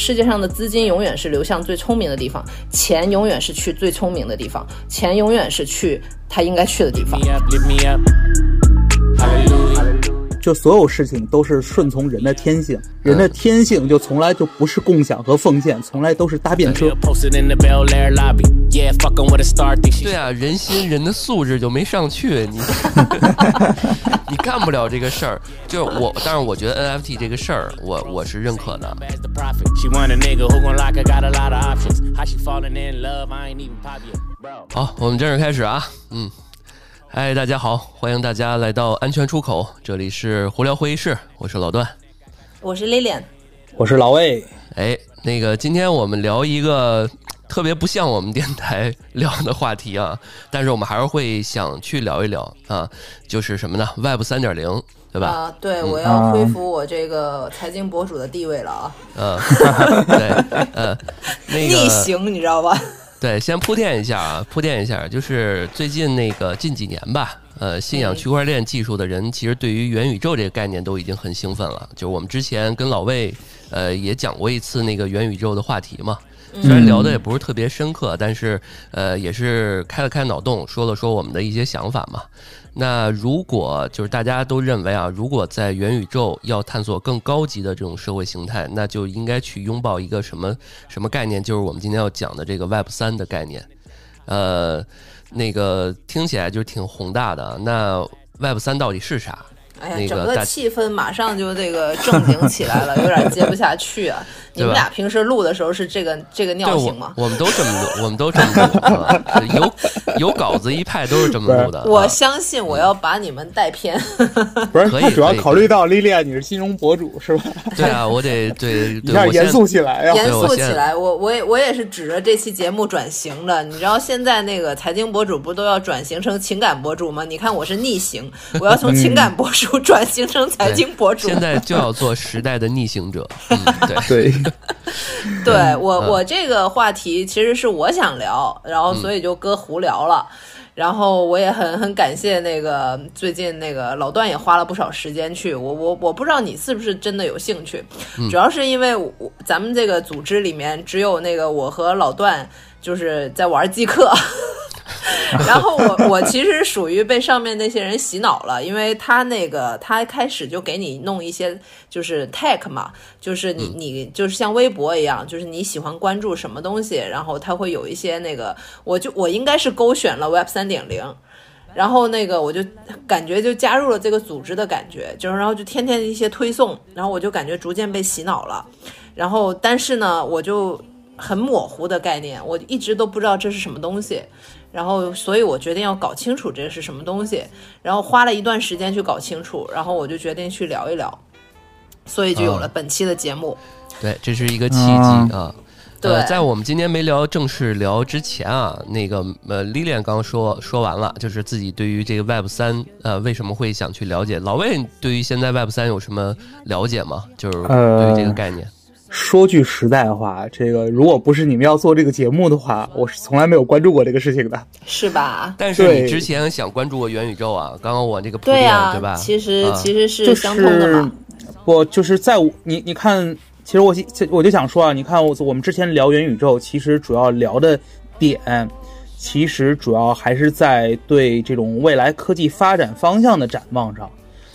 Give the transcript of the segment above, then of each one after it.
世界上的资金永远是流向最聪明的地方，钱永远是去最聪明的地方，钱永远是去他应该去的地方。就所有事情都是顺从人的天性，人的天性就从来就不是共享和奉献，从来都是搭便车。对啊，人心人的素质就没上去，你 你干不了这个事儿。就我，但是我觉得 NFT 这个事儿，我我是认可的。好，我们正式开始啊，嗯。嗨，大家好，欢迎大家来到安全出口，这里是胡聊会议室，我是老段，我是 Lilian，我是老魏。哎，那个今天我们聊一个特别不像我们电台聊的话题啊，但是我们还是会想去聊一聊啊，就是什么呢？Web 三点零，对吧？啊，对，我要恢复我这个财经博主的地位了啊。嗯，对，嗯，那个 逆行，你知道吧？对，先铺垫一下啊，铺垫一下，就是最近那个近几年吧，呃，信仰区块链技术的人，其实对于元宇宙这个概念都已经很兴奋了。就是我们之前跟老魏，呃，也讲过一次那个元宇宙的话题嘛，虽然聊的也不是特别深刻，但是呃，也是开了开脑洞，说了说我们的一些想法嘛。那如果就是大家都认为啊，如果在元宇宙要探索更高级的这种社会形态，那就应该去拥抱一个什么什么概念？就是我们今天要讲的这个 Web 三的概念。呃，那个听起来就挺宏大的。那 Web 三到底是啥？哎呀，整个气氛马上就这个正经起来了，有点接不下去啊。你们俩平时录的时候是这个这个尿性吗？我们都这么录，我们都这么录，有有稿子一派都是这么录的。我相信我要把你们带偏。不是，他主要考虑到莉莉安你是金融博主是吧？对啊，我得对，你要严肃起来呀，严肃起来。我我也我也是指着这期节目转型的。你知道现在那个财经博主不都要转型成情感博主吗？你看我是逆行，我要从情感博主转型成财经博主。现在就要做时代的逆行者。对 对。对我，我这个话题其实是我想聊，然后所以就搁胡聊了。然后我也很很感谢那个最近那个老段也花了不少时间去。我我我不知道你是不是真的有兴趣，主要是因为我咱们这个组织里面只有那个我和老段就是在玩即刻。然后我我其实属于被上面那些人洗脑了，因为他那个他开始就给你弄一些就是 tag 嘛，就是你你就是像微博一样，就是你喜欢关注什么东西，然后他会有一些那个，我就我应该是勾选了 Web 三点零，然后那个我就感觉就加入了这个组织的感觉，就是然后就天天一些推送，然后我就感觉逐渐被洗脑了，然后但是呢，我就很模糊的概念，我一直都不知道这是什么东西。然后，所以我决定要搞清楚这个是什么东西，然后花了一段时间去搞清楚，然后我就决定去聊一聊，所以就有了本期的节目。对，这是一个契机啊。对，在我们今天没聊正式聊之前啊，那个呃，Lilian 刚说说完了，就是自己对于这个 Web 三呃为什么会想去了解。老魏对于现在 Web 三有什么了解吗？就是对于这个概念。说句实在话，这个如果不是你们要做这个节目的话，我是从来没有关注过这个事情的，是吧？但是你之前想关注过元宇宙啊？刚刚我这个对呀，对吧？其实其实是相通的嘛。我就是在你你看，其实我我就想说啊，你看我我们之前聊元宇宙，其实主要聊的点，其实主要还是在对这种未来科技发展方向的展望上，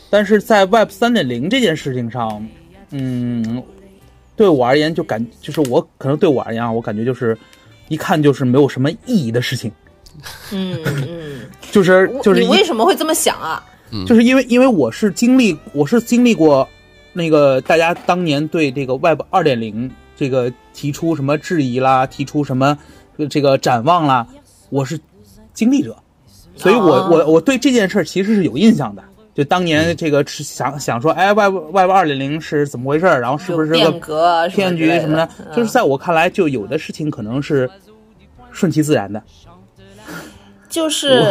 但是在 Web 三点零这件事情上，嗯。对我而言，就感就是我可能对我而言啊，我感觉就是一看就是没有什么意义的事情。嗯嗯，就是就是你为什么会这么想啊？就是因为因为我是经历我是经历过那个大家当年对这个 Web 二点零这个提出什么质疑啦，提出什么这个展望啦，我是经历者，所以我我我对这件事其实是有印象的。就当年这个想想说，哎，Web Web 二点零是怎么回事然后是不是个骗局什么的？就是在我看来，就有的事情可能是顺其自然的。就是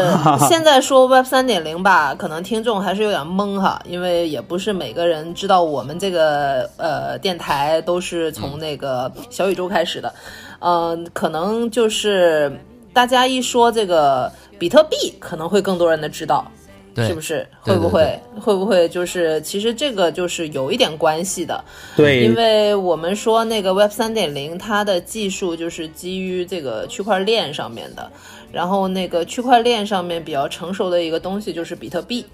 现在说 Web 三点零吧，可能听众还是有点懵哈，因为也不是每个人知道我们这个呃电台都是从那个小宇宙开始的，嗯，可能就是大家一说这个比特币，可能会更多人的知道。对是不是？会不会会不会就是其实这个就是有一点关系的，对，因为我们说那个 Web 三点零，它的技术就是基于这个区块链上面的，然后那个区块链上面比较成熟的一个东西就是比特币。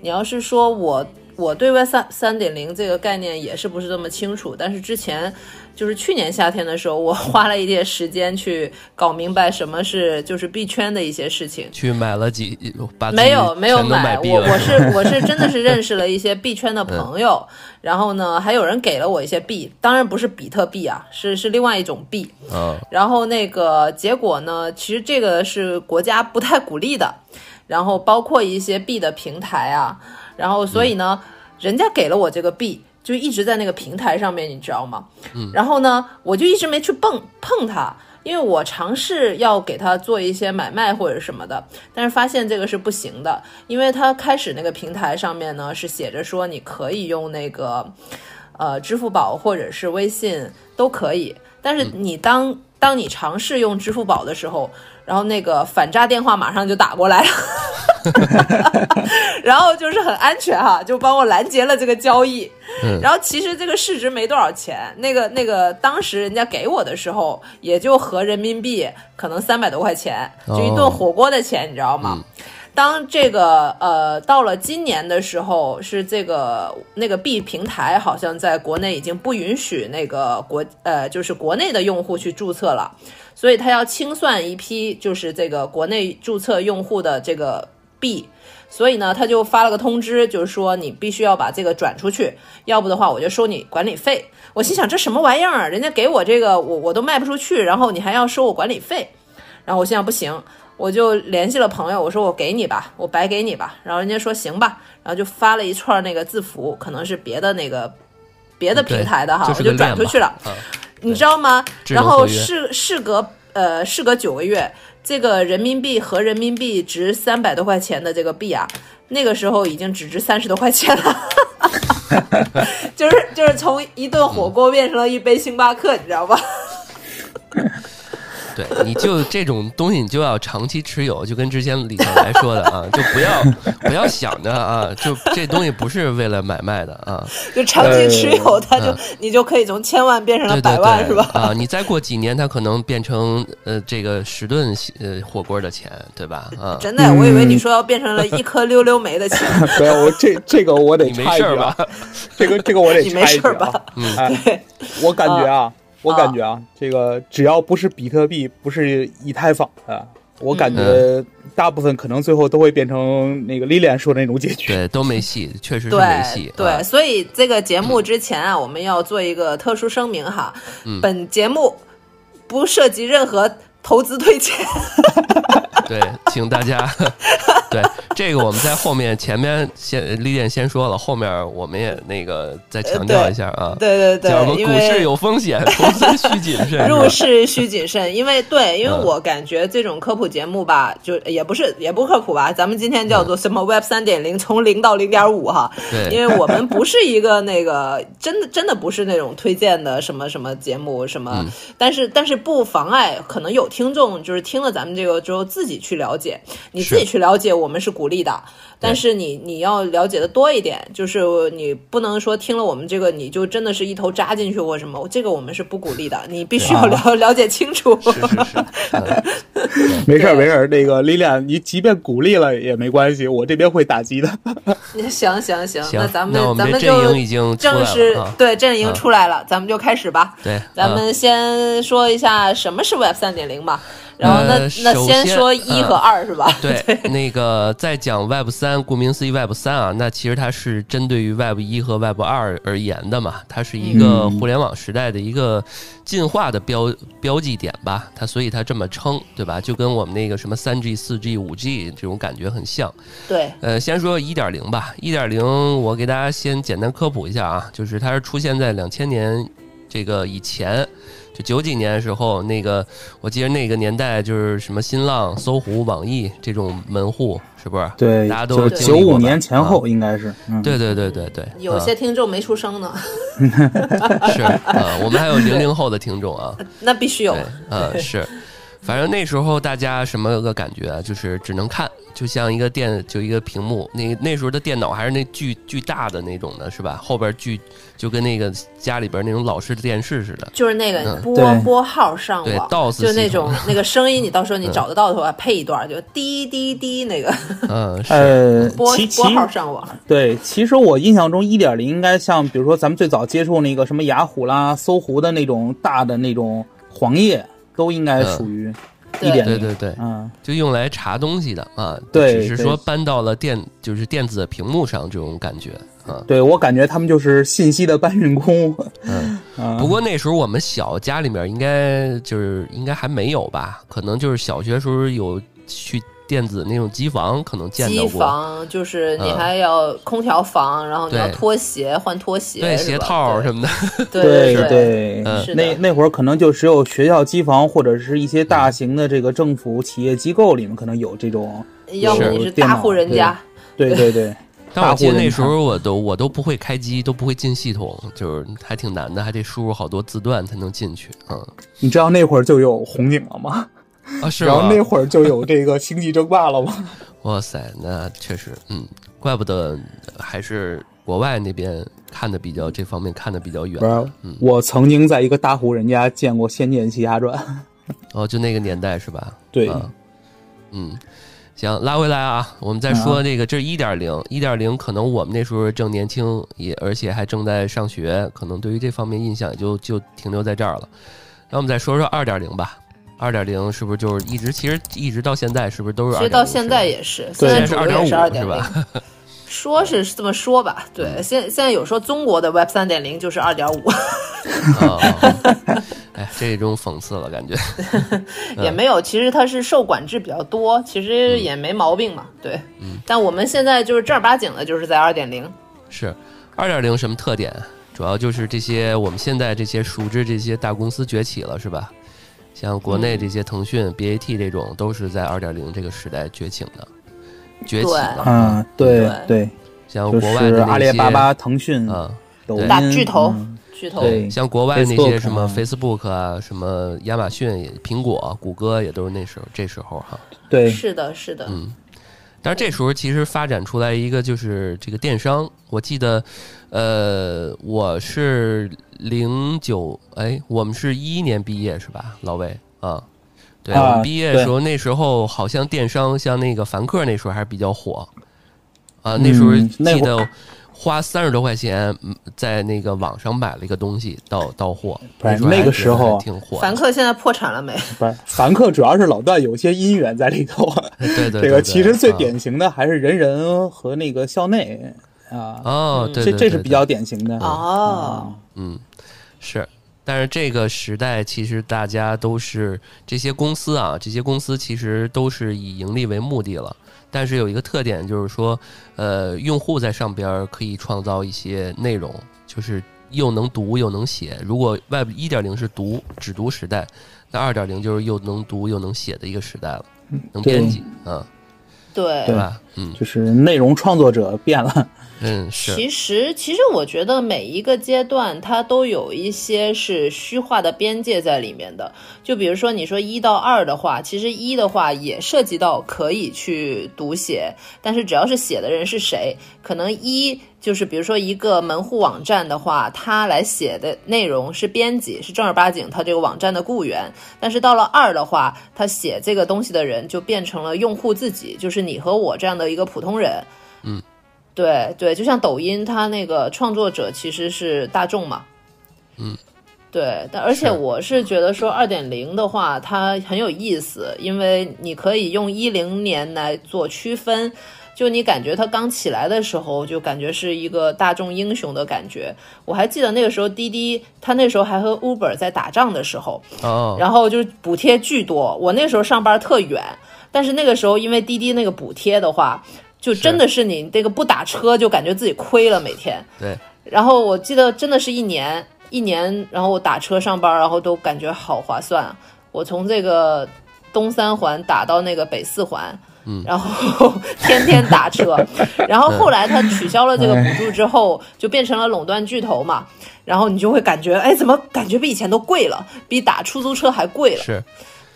你要是说我我对 Web 三三点零这个概念也是不是这么清楚，但是之前就是去年夏天的时候，我 花了一点时间去搞明白什么是就是币圈的一些事情。去买了几把没有没有买我我是我是真的是认识了一些币圈的 朋友，然后呢还有人给了我一些币，当然不是比特币啊，是是另外一种币。嗯然后那个结果呢，其实这个是国家不太鼓励的，然后包括一些币的平台啊，然后所以呢，人家给了我这个币。就一直在那个平台上面，你知道吗？嗯，然后呢，我就一直没去碰碰它，因为我尝试要给它做一些买卖或者什么的，但是发现这个是不行的，因为它开始那个平台上面呢是写着说你可以用那个呃支付宝或者是微信都可以，但是你当当你尝试用支付宝的时候，然后那个反诈电话马上就打过来了。然后就是很安全哈，就帮我拦截了这个交易。嗯然后其实这个市值没多少钱，那个那个当时人家给我的时候，也就合人民币可能三百多块钱，就一顿哦火锅的钱，你知道吗？当这个呃到了今年的时候，是这个那个币平台好像在国内已经不允许那个国呃就是国内的用户去注册了，所以他要清算一批就是这个国内注册用户的这个币。所以呢，他就发了个通知，就是说你必须要把这个转出去，要不的话我就收你管理费。我心想这什么玩意儿啊？人家给我这个我我都卖不出去，然后你还要收我管理费，然后我心想不行，我就联系了朋友，我说我给你吧，我白给你吧，然后人家说行吧，然后就发了一串那个字符，可能是别的那个别的平台的哈，就是我就转出去了。啊你知道吗？然后事事隔呃事隔九个月，这个人民币和人民币值三百多块钱的这个币啊，那个时候已经只值三十多块钱了。就是就是从一顿火锅变成了一杯星巴克，你知道吧？对，你就这种东西，你就要长期持有，就跟之前李小白说的啊，就不要不要想着啊，就这东西不是为了买卖的啊，就长期持有，它就你就可以从千万变成了对对百万，是吧？啊，你再过几年，它可能变成呃这个十顿呃火锅的钱，对吧？啊，真的，我以为你说要变成了一颗溜溜梅的钱。没有，我这这个我得你没插一句事吧啊，？这个这个我得 你没插一句事吧啊。嗯哎，我感觉啊，我感觉啊，这个只要不是比特币，不是以太坊的，我感觉大部分可能最后都会变成那个 Lilian 说的那种结局。对，都没戏，确实是没戏。对，啊。所以这个节目之前啊，我们要做一个特殊声明哈，嗯。本节目不涉及任何投资推荐。对，请大家 对这个我们在后面前面先丽艳先说了，后面我们也那个再强调一下啊。对对对，讲我们因为股市有风险，投资需谨慎。入市需谨慎，因为对，因为嗯我感觉这种科普节目吧，就也不是也不科普吧，咱们今天叫做什么 Web 三点零，从零到零点五哈，对因为我们不是一个那个真的真的不是那种推荐的什么什么节目什么，嗯但是但是不妨碍可能有听众就是听了咱们这个之后自己去了解，你自己去了解，我们是鼓励的，但是你你要了解的多一点，就是你不能说听了我们这个你就真的是一头扎进去或什么，这个我们是不鼓励的，你必须要了了解清楚。是是是，嗯 没事儿没事儿，那个 Lilian，你即便鼓励了也没关系，我这边会打击的。行 行行，行那咱们这咱们就阵营已经出来了正式啊对阵营啊出来了，咱们就开始吧。对，啊咱们先说一下什么是 Web 三点零吧，然后那、呃那首先先说一和嗯二、是吧？对，那个在讲 Web 三，顾名思义，Web 三啊，那其实它是针对于 Web 一和 Web 二而言的嘛，它是一个嗯互联网时代的一个进化的标标记点吧，它所以它这么称，对吧？就跟我们那个什么三 G、四 G、五 G 这种感觉很像。对呃，先说一点零吧，一点零我给大家先简单科普一下啊，就是它是出现在两千年这个以前。就九几年的时候，那个我记得那个年代就是什么新浪、搜狐、网易这种门户，是不是？对，大家都九五年前后应该是。嗯，对对对对对，有些听众没出生呢，嗯、是啊、我们还有零零后的听众啊，那必须有嗯。，呃 是。反正那时候大家什么个感觉啊？就是只能看，就像一个电，就一个屏幕。那那时候的电脑还是那巨巨大的那种的，是吧？后边巨就跟那个家里边那种老式的电视似的。就是那个嗯拨对拨号上网就那种那个声音，你到时候你找得到的话，配一段就滴滴滴那个嗯，是，呃，拨拨号上网。对，其实我印象中一点零应该像，比如说咱们最早接触那个什么雅虎啦、搜狐的那种大的那种黄页，都应该属于一点零。对对对，嗯，就用来查东西的啊。对只是说搬到了电，就是电子屏幕上这种感觉啊。对我感觉他们就是信息的搬运工。嗯，啊 不过那时候我们小，家里面应该就是应该还没有吧？可能就是小学时候有去电子那种机房，可能见到机。房就是你嗯。还要空调房，然后你要对。拖鞋换拖鞋，对，鞋套什么的，对对对，嗯。那那会儿可能就只有学校机房或者是一些大型的这个政府企业机构里面可能有这种。要么你是大户人家，对 对对，但我记得大户那时候我都我都不会开机，都不会进系统，就是还挺难的，还得输入好多字段才能进去。嗯，你知道那会儿就有红警了吗？啊是？然后那会儿就有这个星际争霸了吗？哇塞，那确实，嗯，怪不得还是国外那边看的比较这方面看的比较远不。是，嗯我曾经在一个大户人家见过《仙剑奇侠传》。哦，就那个年代是吧？对啊嗯，行，拉回来啊，我们再说那个，这是一点零，一点零可能我们那时候正年轻，也而且还正在上学，可能对于这方面印象也就就停留在这儿了。那我们再说说二点零吧，二点零是不是就是一直其实一直到现在是不是都是2.0？其实到现在也是，对现在主流也是二2.5点零是吧。说是这么说吧，对，现现在有说中国的 Web 三点零就是二点五，啊，哎，这种讽刺了感觉。也没有，其实它是受管制比较多，其实也没毛病嘛，对。但我们现在就是正儿八经的，就是在二点零，是二点零什么特点？主要就是这些我们现在这些熟知这些大公司崛起了，是吧？像国内这些腾讯、BAT 这种，都是在二点零这个时代崛起的，崛起了。嗯，对对对，像国外的那些阿里巴巴、腾讯、啊，抖音大巨头嗯巨头。对像国外那些什么啊 Facebook 啊，什么亚马逊、苹果、谷歌，也都是那时候这时候哈。对，是的，是的，嗯但是这时候其实发展出来一个就是这个电商，我记得，呃，我是零九，哎，我们是一一年毕业是吧，老魏？啊？对，啊我们毕业的时候，那时候好像电商像那个凡客那时候还是比较火，啊，那时候记得花三十多块钱嗯在那个网上买了一个东西到到货，那个时候挺火，凡客现在破产了没？不是凡客主要是老段有些姻缘在里头。对对对这个其实最啊。典型的还是人人和那个校内啊，哦，对这对对对。这是比较典型的。哦，嗯，是，但是这个时代其实大家都是这些公司啊，这些公司其实都是以盈利为目的了。但是有一个特点就是说，呃，用户在上边儿可以创造一些内容，就是又能读又能写。如果 Web 一点零是读只读时代，那二点零就是又能读又能写的一个时代了，能编辑啊，对对吧？嗯就是内容创作者变了，嗯是，其实，其实我觉得每一个阶段它都有一些是虚化的边界在里面的。就比如说，你说一到二的话，其实一的话也涉及到可以去读写，但是只要是写的人是谁，可能一就是比如说一个门户网站的话，他来写的内容是编辑，是正儿八经他这个网站的雇员。但是到了二的话，他写这个东西的人就变成了用户自己，就是你和我这样的一个普通人。嗯对对，就像抖音，它那个创作者其实是大众嘛。嗯，对，但而且我是觉得说二点零的话，它很有意思，因为你可以用一零年来做区分。就你感觉它刚起来的时候，就感觉是一个大众英雄的感觉。我还记得那个时候滴滴，它那时候还和 Uber 在打仗的时候，哦，然后就是补贴巨多。我那时候上班特远，但是那个时候因为滴滴那个补贴的话，就真的是你这个不打车就感觉自己亏了每天。对，然后我记得真的是一年一年，然后我打车上班，然后都感觉好划算啊。我从这个东三环打到那个北四环。嗯然后天天打车，然后后来他取消了这个补助之后，就变成了垄断巨头嘛。然后你就会感觉，哎，怎么感觉比以前都贵了，比打出租车还贵了？是。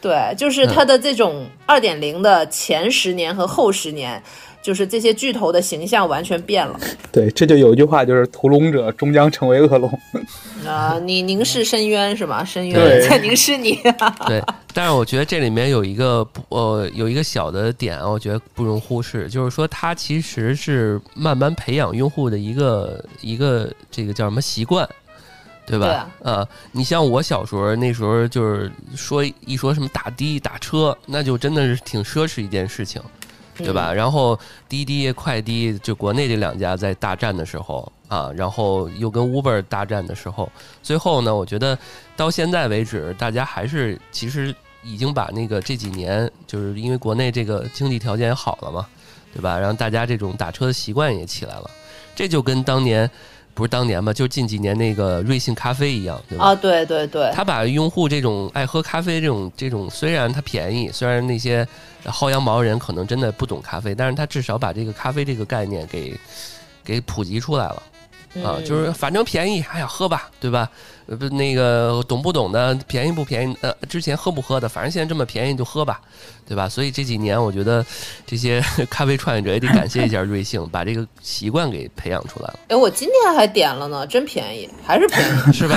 对，就是它的这种二点零的前十年和后十年。就是这些巨头的形象完全变了。对，这就有一句话，就是屠龙者终将成为恶龙。啊，你凝视深渊是吧？深渊在凝视你。对，但是我觉得这里面有一个呃，有一个小的点，我觉得不容忽视，就是说它其实是慢慢培养用户的一个一个这个叫什么习惯，对吧？啊，你像我小时候那时候，就是说一说什么打的打车，那就真的是挺奢侈一件事情。对吧？然后滴滴、快滴，就国内这两家在大战的时候啊，然后又跟 Uber 大战的时候，最后呢，我觉得到现在为止，大家还是其实已经把那个这几年，就是因为国内这个经济条件好了嘛，对吧？然后大家这种打车的习惯也起来了，这就跟当年。不是当年吧，就近几年那个瑞幸咖啡一样，对吧？啊，对对对，他把用户这种爱喝咖啡这种这种，虽然它便宜，虽然那些薅羊毛人可能真的不懂咖啡，但是他至少把这个咖啡这个概念给给普及出来了。啊，就是反正便宜，哎呀，喝吧，对吧？呃，不，那个懂不懂的，便宜不便宜？呃，之前喝不喝的，反正现在这么便宜就喝吧，对吧？所以这几年，我觉得这些 咖啡创业者也得感谢一下瑞幸，把这个习惯给培养出来了。哎，我今天还点了呢，真便宜，还是便宜，是吧？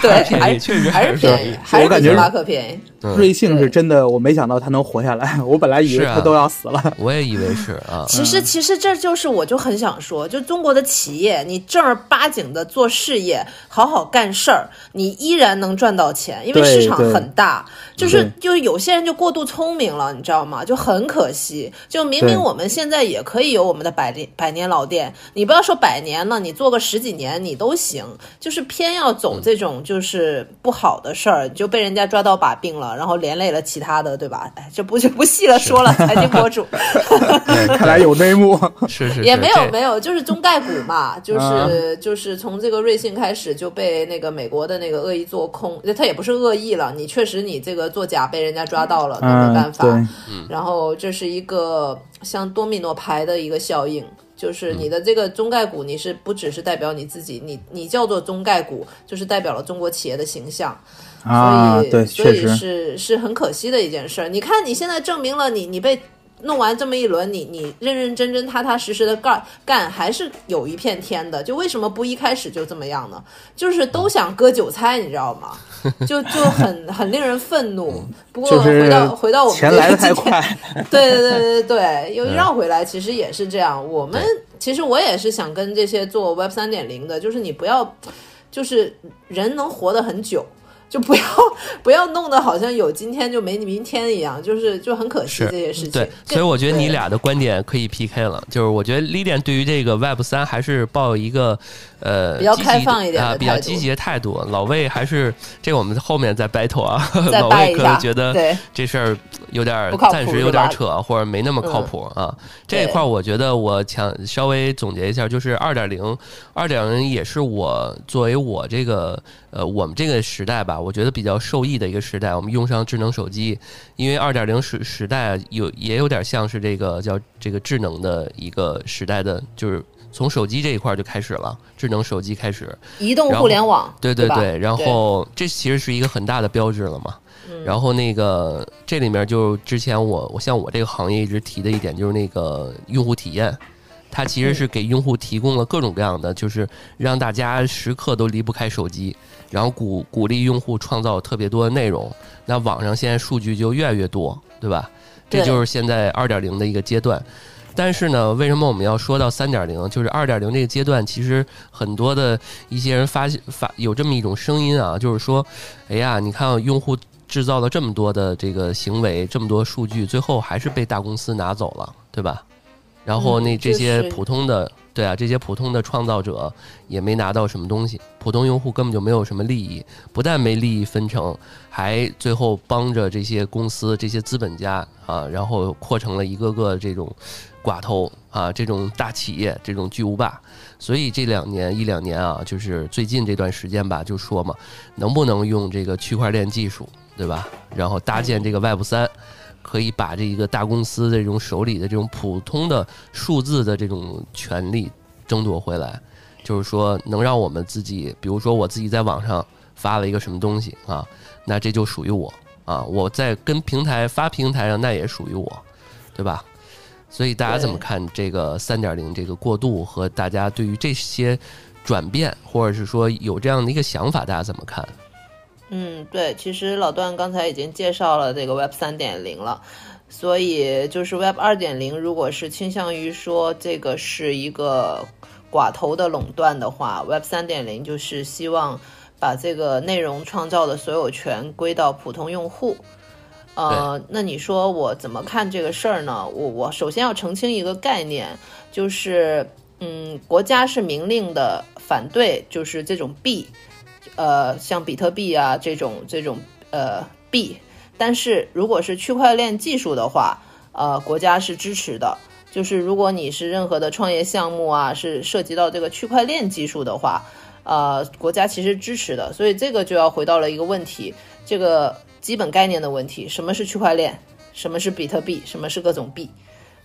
对，还确实还是便宜，还是星巴克便宜。瑞幸是真的，我没想到他能活下来，我本来以为他都要死了。我也以为是啊。其实，其实这就是，我就很想说，就中国的企业，你正儿八经的做事业，好好干事儿，你依然能赚到钱，因为市场很大。就是，就是有些人就过度聪明了，你知道吗？就很可惜。就明明我们现在也可以有我们的百年百年老店，你不要说百年了，你做个十几年你都行。就是偏要走这种就是不好的事儿，就被人家抓到把柄了。然后连累了其他的，对吧？哎，这不就不细了说了。财经博主，看来有内幕。是是，也没有没有，就是中概股嘛，就是就是从这个瑞幸开始就被那个美国的那个恶意做空，他也不是恶意了，你确实你这个作假被人家抓到了，那没办法。然后这是一个像多米诺牌的一个效应，就是你的这个中概股，你是不只是代表你自己，你你叫做中概股，就是代表了中国企业的形象。啊，对，所以是是很可惜的一件事儿。你看，你现在证明了你你被弄完这么一轮，你你认认真真、踏踏实实的干干，还是有一片天的。就为什么不一开始就这么样呢？就是都想割韭菜，你知道吗？就就很很令人愤怒。不过回到回到我们钱来的太快，对对对对对，又绕回来，其实也是这样。我们其实我也是想跟这些做 Web 三点零的，就是你不要，就是人能活得很久。就不要不要弄得好像有今天就没明天一样，就是就很可惜这些事情。对，所以我觉得你俩的观点可以 PK 了。就是我觉得 l i a n 对于这个 Web 三还是抱一个呃比较开放一点啊，比较积极的态度。老魏还是这个我们后面再 battle 啊。老魏可能觉得这事儿有点暂时有点扯，或者没那么靠谱啊。这一块我觉得我想稍微总结一下，就是二点零，二点零也是我作为我这个呃我们这个时代吧。我觉得比较受益的一个时代，我们用上智能手机，因为二点零时时代有也有点像是这个叫这个智能的一个时代的，就是从手机这一块就开始了，智能手机开始，移动互联网，对对对，然后这其实是一个很大的标志了嘛。然后那个这里面就之前我我像我这个行业一直提的一点就是那个用户体验，它其实是给用户提供了各种各样的，就是让大家时刻都离不开手机。然后鼓鼓励用户创造特别多的内容，那网上现在数据就越来越多，对吧？这就是现在二点零的一个阶段。但是呢，为什么我们要说到三点零？就是二点零这个阶段，其实很多的一些人发现发有这么一种声音啊，就是说，哎呀，你看用户制造了这么多的这个行为，这么多数据，最后还是被大公司拿走了，对吧？然后那这些普通的。对啊，这些普通的创造者也没拿到什么东西，普通用户根本就没有什么利益，不但没利益分成，还最后帮着这些公司、这些资本家啊，然后扩成了一个个这种寡头啊，这种大企业，这种巨无霸。所以这两年一两年啊，就是最近这段时间吧，就说嘛，能不能用这个区块链技术，对吧？然后搭建这个 Web 三。可以把这一个大公司的这种手里的这种普通的数字的这种权利争夺回来，就是说能让我们自己，比如说我自己在网上发了一个什么东西啊，那这就属于我啊，我在跟平台发平台上，那也属于我，对吧？所以大家怎么看这个三点零这个过渡和大家对于这些转变，或者是说有这样的一个想法，大家怎么看？嗯，对，其实老段刚才已经介绍了这个 Web 三点零了，所以就是 Web 二点零，如果是倾向于说这个是一个寡头的垄断的话，Web 三点零就是希望把这个内容创造的所有权归到普通用户。呃，那你说我怎么看这个事儿呢？我我首先要澄清一个概念，就是嗯，国家是明令的反对，就是这种币。呃，像比特币啊这种这种呃币，但是如果是区块链技术的话，呃，国家是支持的。就是如果你是任何的创业项目啊，是涉及到这个区块链技术的话，呃，国家其实支持的。所以这个就要回到了一个问题，这个基本概念的问题：什么是区块链？什么是比特币？什么是各种币？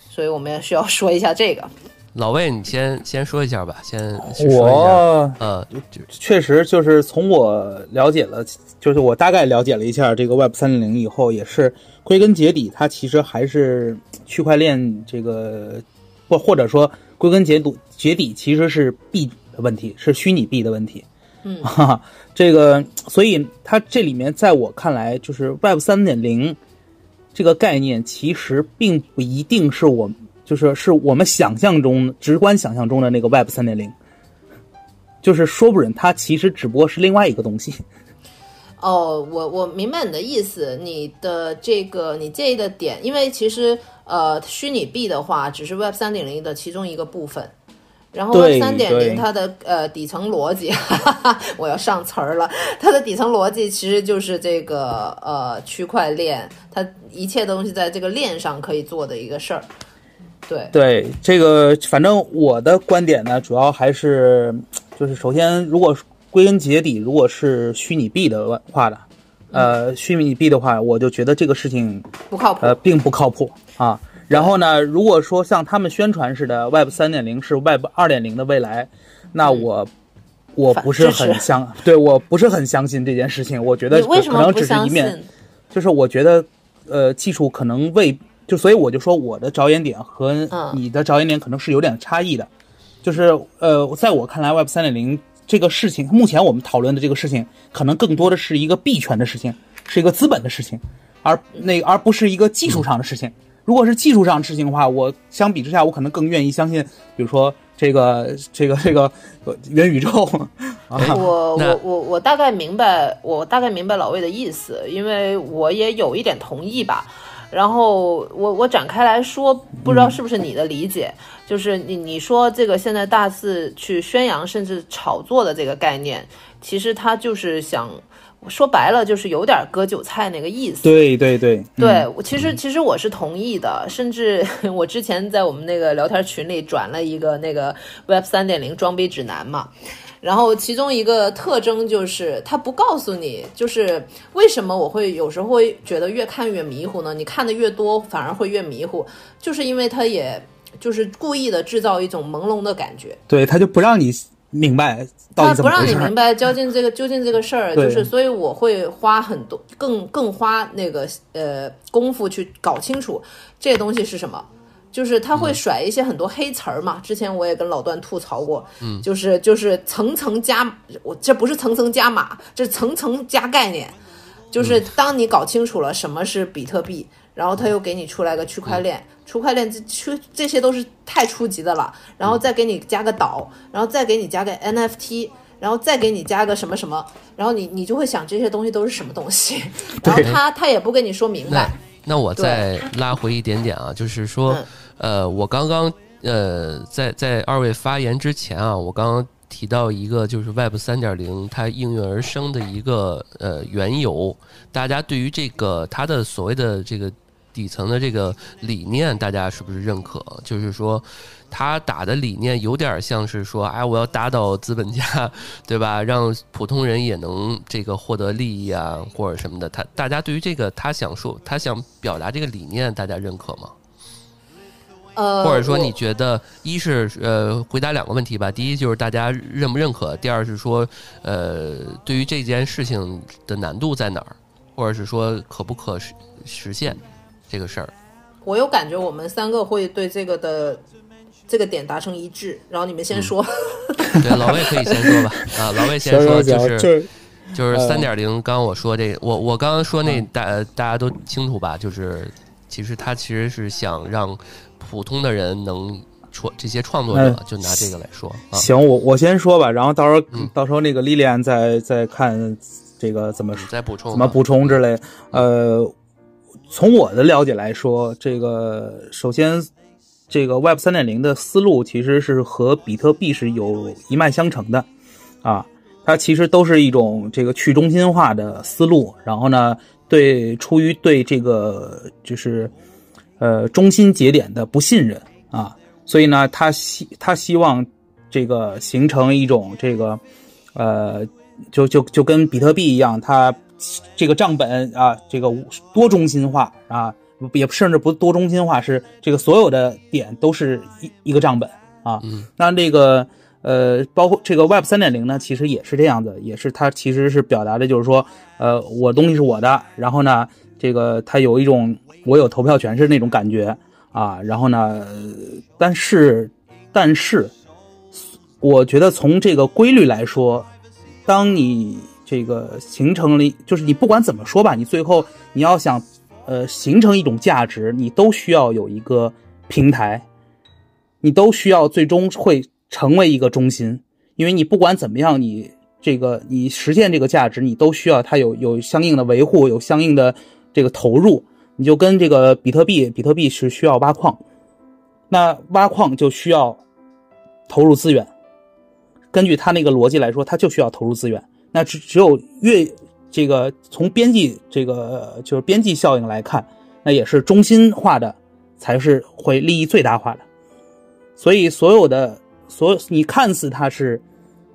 所以我们要需要说一下这个。老魏，你先先说一下吧，先我呃，确实就是从我了解了，就是我大概了解了一下这个 Web 三点零以后，也是归根结底，它其实还是区块链这个，或或者说归根结底结底其实是币的问题，是虚拟币的问题。嗯，哈，这个，所以它这里面在我看来，就是 Web 三点零这个概念，其实并不一定是我。就是是我们想象中直观想象中的那个 Web 三点零，就是说不准它其实只不过是另外一个东西。哦，我我明白你的意思，你的这个你介意的点，因为其实呃，虚拟币的话只是 Web 三点零的其中一个部分，然后 Web 三点零它的呃底层逻辑，哈 哈我要上词儿了，它的底层逻辑其实就是这个呃区块链，它一切东西在这个链上可以做的一个事儿。对对，这个反正我的观点呢，主要还是就是首先，如果归根结底，如果是虚拟币的话的，呃，虚拟币的话，我就觉得这个事情不靠谱，呃，并不靠谱啊。然后呢，如果说像他们宣传似的，Web 三点零是 Web 二点零的未来，那我我不是很相，对我不是很相信这件事情。我觉得可能只是一面，就是我觉得呃，技术可能未。就所以我就说我的着眼点和你的着眼点可能是有点差异的，就是呃，在我看来，Web 三点零这个事情，目前我们讨论的这个事情，可能更多的是一个币权的事情，是一个资本的事情，而那而不是一个技术上的事情。如果是技术上的事情的话，我相比之下，我可能更愿意相信，比如说这个这个这个元宇宙。我我我我大概明白，我大概明白老魏的意思，因为我也有一点同意吧。然后我我展开来说，不知道是不是你的理解，就是你你说这个现在大肆去宣扬甚至炒作的这个概念，其实他就是想说白了，就是有点割韭菜那个意思。对对对对，其实其实我是同意的，甚至 我之前在我们那个聊天群里转了一个那个 Web 三点零装逼指南嘛。然后其中一个特征就是，他不告诉你，就是为什么我会有时候会觉得越看越迷糊呢？你看的越多，反而会越迷糊，就是因为他也就是故意的制造一种朦胧的感觉。对他就不让你明白，他不让你明白究竟这个究竟这个事儿，就是所以我会花很多更更花那个呃功夫去搞清楚这个东西是什么。就是他会甩一些很多黑词儿嘛，之前我也跟老段吐槽过，嗯，就是就是层层加，我这不是层层加码，这层层加概念，就是当你搞清楚了什么是比特币，然后他又给你出来个区块链，区块链这区这些都是太初级的了，然后再给你加个岛，然后再给你加个 NFT，然后再给你加个什么什么，然后你你就会想这些东西都是什么东西，然后他他也不跟你说明白。那我再拉回一点点啊，就是说。呃，我刚刚呃，在在二位发言之前啊，我刚刚提到一个就是 Web 三点零它应运而生的一个呃缘由，大家对于这个它的所谓的这个底层的这个理念，大家是不是认可？就是说，他打的理念有点像是说，哎，我要打倒资本家，对吧？让普通人也能这个获得利益啊，或者什么的。他大家对于这个他想说，他想表达这个理念，大家认可吗？呃，或者说你觉得，一是呃，回答两个问题吧。第一就是大家认不认可；第二是说，呃，对于这件事情的难度在哪儿？或者是说可不可实实现这个事儿？我有感觉，我们三个会对这个的这个点达成一致。然后你们先说，对，老魏可以先说吧。啊，老魏先说，就是就是三点零。刚刚我说这，我我刚刚说那大大家都清楚吧？就是其实他其实是想让普通的人能创这些创作者，就拿这个来说。行，我我先说吧，然后到时候到时候那个莉莉安再再看这个怎么再补充怎么补充之类。呃。从我的了解来说，这个首先，这个 Web 三点零的思路其实是和比特币是有一脉相承的，啊，它其实都是一种这个去中心化的思路。然后呢，对出于对这个就是呃中心节点的不信任啊，所以呢，他希他希望这个形成一种这个呃，就就就跟比特币一样，它。这个账本啊，这个多中心化啊，也甚至不多中心化，是这个所有的点都是一一个账本啊。那这个呃，包括这个 Web 三点零呢，其实也是这样子，也是它其实是表达的就是说，呃，我东西是我的，然后呢，这个它有一种我有投票权是那种感觉啊。然后呢，但是但是，我觉得从这个规律来说，当你。这个形成了，就是你不管怎么说吧，你最后你要想，呃，形成一种价值，你都需要有一个平台，你都需要最终会成为一个中心，因为你不管怎么样，你这个你实现这个价值，你都需要它有有相应的维护，有相应的这个投入。你就跟这个比特币，比特币是需要挖矿，那挖矿就需要投入资源，根据它那个逻辑来说，它就需要投入资源。那只只有越这个从边际这个就是边际效应来看，那也是中心化的才是会利益最大化的。所以所有的所有你看似它是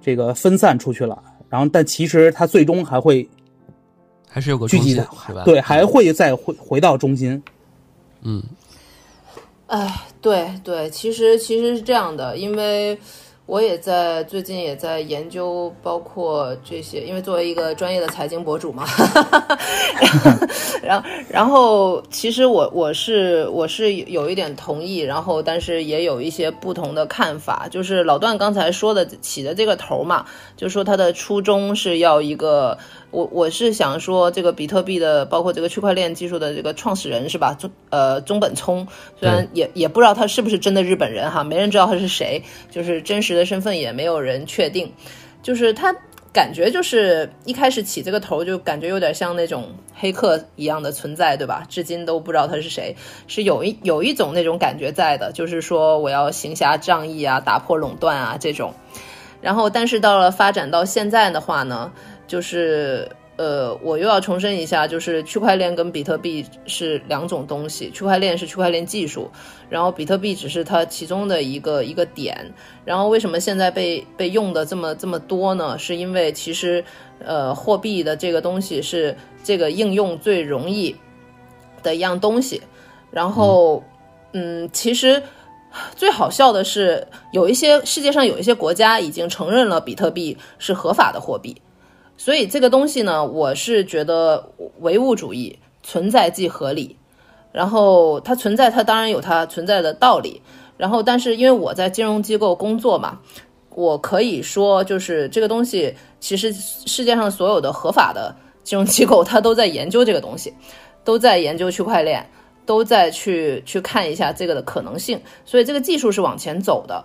这个分散出去了，然后但其实它最终还会还是有个聚集的？对，还会再回回到中心。嗯，哎，对对，其实其实是这样的，因为。我也在最近也在研究，包括这些，因为作为一个专业的财经博主嘛，然后然后其实我我是我是有一点同意，然后但是也有一些不同的看法，就是老段刚才说的起的这个头嘛，就说他的初衷是要一个。我我是想说，这个比特币的，包括这个区块链技术的这个创始人是吧？中呃中本聪，虽然也也不知道他是不是真的日本人哈，没人知道他是谁，就是真实的身份也没有人确定。就是他感觉就是一开始起这个头就感觉有点像那种黑客一样的存在，对吧？至今都不知道他是谁，是有一有一种那种感觉在的，就是说我要行侠仗义啊，打破垄断啊这种。然后但是到了发展到现在的话呢？就是呃，我又要重申一下，就是区块链跟比特币是两种东西。区块链是区块链技术，然后比特币只是它其中的一个一个点。然后为什么现在被被用的这么这么多呢？是因为其实呃，货币的这个东西是这个应用最容易的一样东西。然后嗯，其实最好笑的是，有一些世界上有一些国家已经承认了比特币是合法的货币。所以这个东西呢，我是觉得唯物主义存在即合理，然后它存在，它当然有它存在的道理。然后，但是因为我在金融机构工作嘛，我可以说，就是这个东西，其实世界上所有的合法的金融机构，它都在研究这个东西，都在研究区块链，都在去去看一下这个的可能性。所以这个技术是往前走的。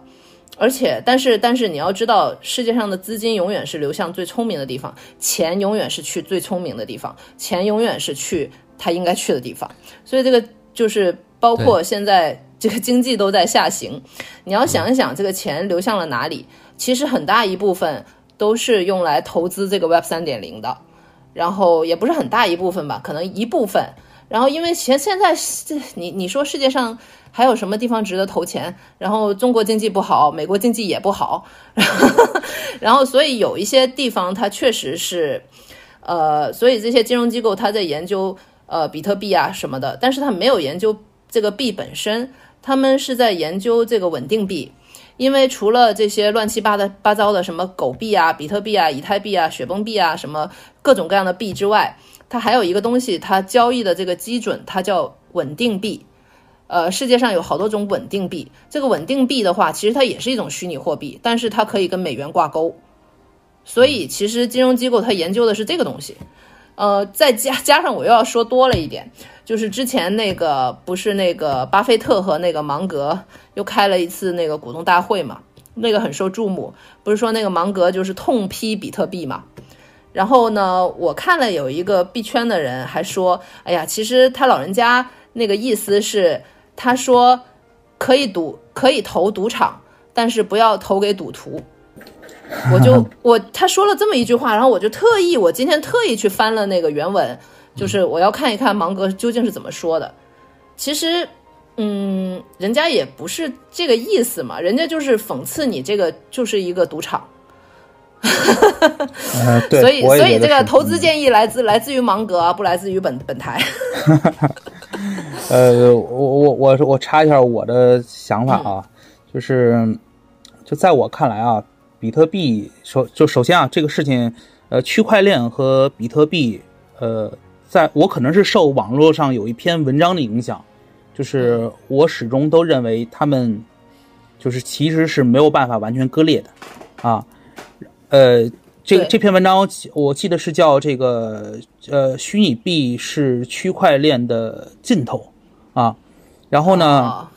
而且，但是，但是你要知道，世界上的资金永远是流向最聪明的地方，钱永远是去最聪明的地方，钱永远是去它应该去的地方。所以，这个就是包括现在这个经济都在下行，你要想一想，这个钱流向了哪里？其实很大一部分都是用来投资这个 Web 三点零的，然后也不是很大一部分吧，可能一部分。然后，因为现现在这你你说世界上。还有什么地方值得投钱？然后中国经济不好，美国经济也不好，然后所以有一些地方它确实是，呃，所以这些金融机构它在研究呃比特币啊什么的，但是它没有研究这个币本身，他们是在研究这个稳定币，因为除了这些乱七八的八糟的什么狗币啊、比特币啊、以太币啊、雪崩币啊什么各种各样的币之外。它还有一个东西，它交易的这个基准，它叫稳定币。呃，世界上有好多种稳定币，这个稳定币的话，其实它也是一种虚拟货币，但是它可以跟美元挂钩。所以其实金融机构它研究的是这个东西。呃，再加加上我又要说多了一点，就是之前那个不是那个巴菲特和那个芒格又开了一次那个股东大会嘛，那个很受注目。不是说那个芒格就是痛批比特币嘛？然后呢，我看了有一个币圈的人还说，哎呀，其实他老人家那个意思是。他说：“可以赌，可以投赌场，但是不要投给赌徒。”我就我他说了这么一句话，然后我就特意我今天特意去翻了那个原文，就是我要看一看芒格究竟是怎么说的。其实，嗯，人家也不是这个意思嘛，人家就是讽刺你这个就是一个赌场。所以所以这个投资建议来自来自于芒格，不来自于本本台。呃，我我我我插一下我的想法啊，就是就在我看来啊，比特币首就首先啊，这个事情，呃，区块链和比特币，呃，在我可能是受网络上有一篇文章的影响，就是我始终都认为他们就是其实是没有办法完全割裂的啊，呃。这这篇文章我记得是叫这个呃，虚拟币是区块链的尽头啊。然后呢，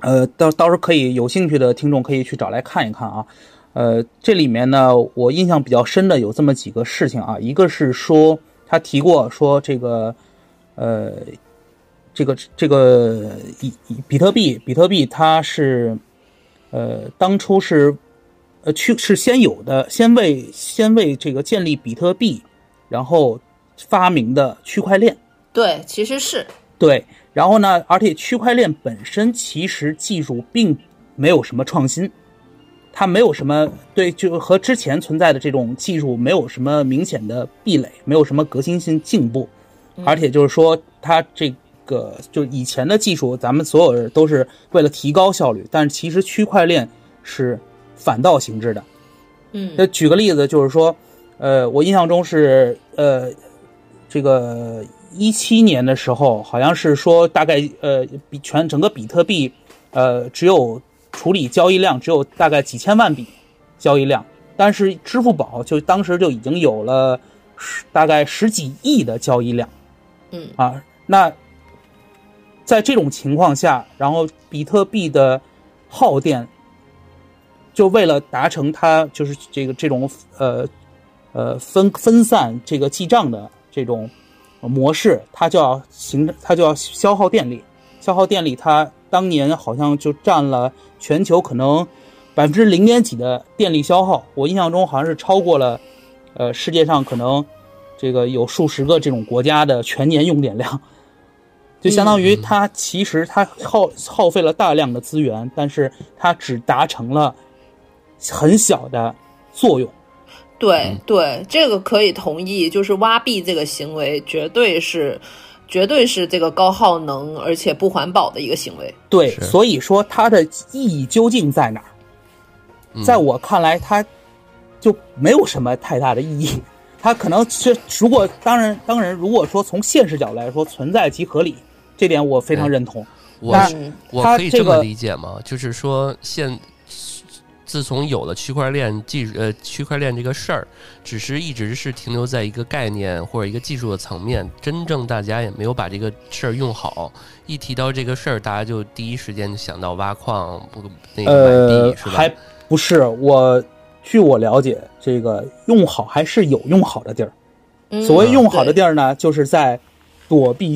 呃，到到时候可以有兴趣的听众可以去找来看一看啊。呃，这里面呢，我印象比较深的有这么几个事情啊。一个是说他提过说这个呃，这个这个以比特币，比特币它是呃当初是。呃，区是先有的，先为先为这个建立比特币，然后发明的区块链。对，其实是对。然后呢，而且区块链本身其实技术并没有什么创新，它没有什么对，就和之前存在的这种技术没有什么明显的壁垒，没有什么革新性进步。而且就是说，它这个就以前的技术，咱们所有人都是为了提高效率，但是其实区块链是。反倒行之的，嗯，那举个例子，就是说，呃，我印象中是，呃，这个一七年的时候，好像是说大概，呃，比全整个比特币，呃，只有处理交易量只有大概几千万笔交易量，但是支付宝就当时就已经有了十大概十几亿的交易量，嗯，啊，那在这种情况下，然后比特币的耗电。就为了达成它就是这个这种呃呃分分散这个记账的这种模式，它就要形成它就要消耗电力，消耗电力，它当年好像就占了全球可能百分之零点几的电力消耗，我印象中好像是超过了呃世界上可能这个有数十个这种国家的全年用电量，就相当于它其实它耗耗费了大量的资源，但是它只达成了。很小的作用，对对，这个可以同意。就是挖币这个行为，绝对是，绝对是这个高耗能而且不环保的一个行为。对，所以说它的意义究竟在哪儿？在我看来，它就没有什么太大的意义。它可能是，如果当然当然，如果说从现实角度来说，存在即合理，这点我非常认同。我我可以这么理解吗？就是说现。自从有了区块链技呃区块链这个事儿，只是一直是停留在一个概念或者一个技术的层面，真正大家也没有把这个事儿用好。一提到这个事儿，大家就第一时间就想到挖矿不那个买币是吧？还不是我，据我了解，这个用好还是有用好的地儿。所谓用好的地儿呢，就是在躲避。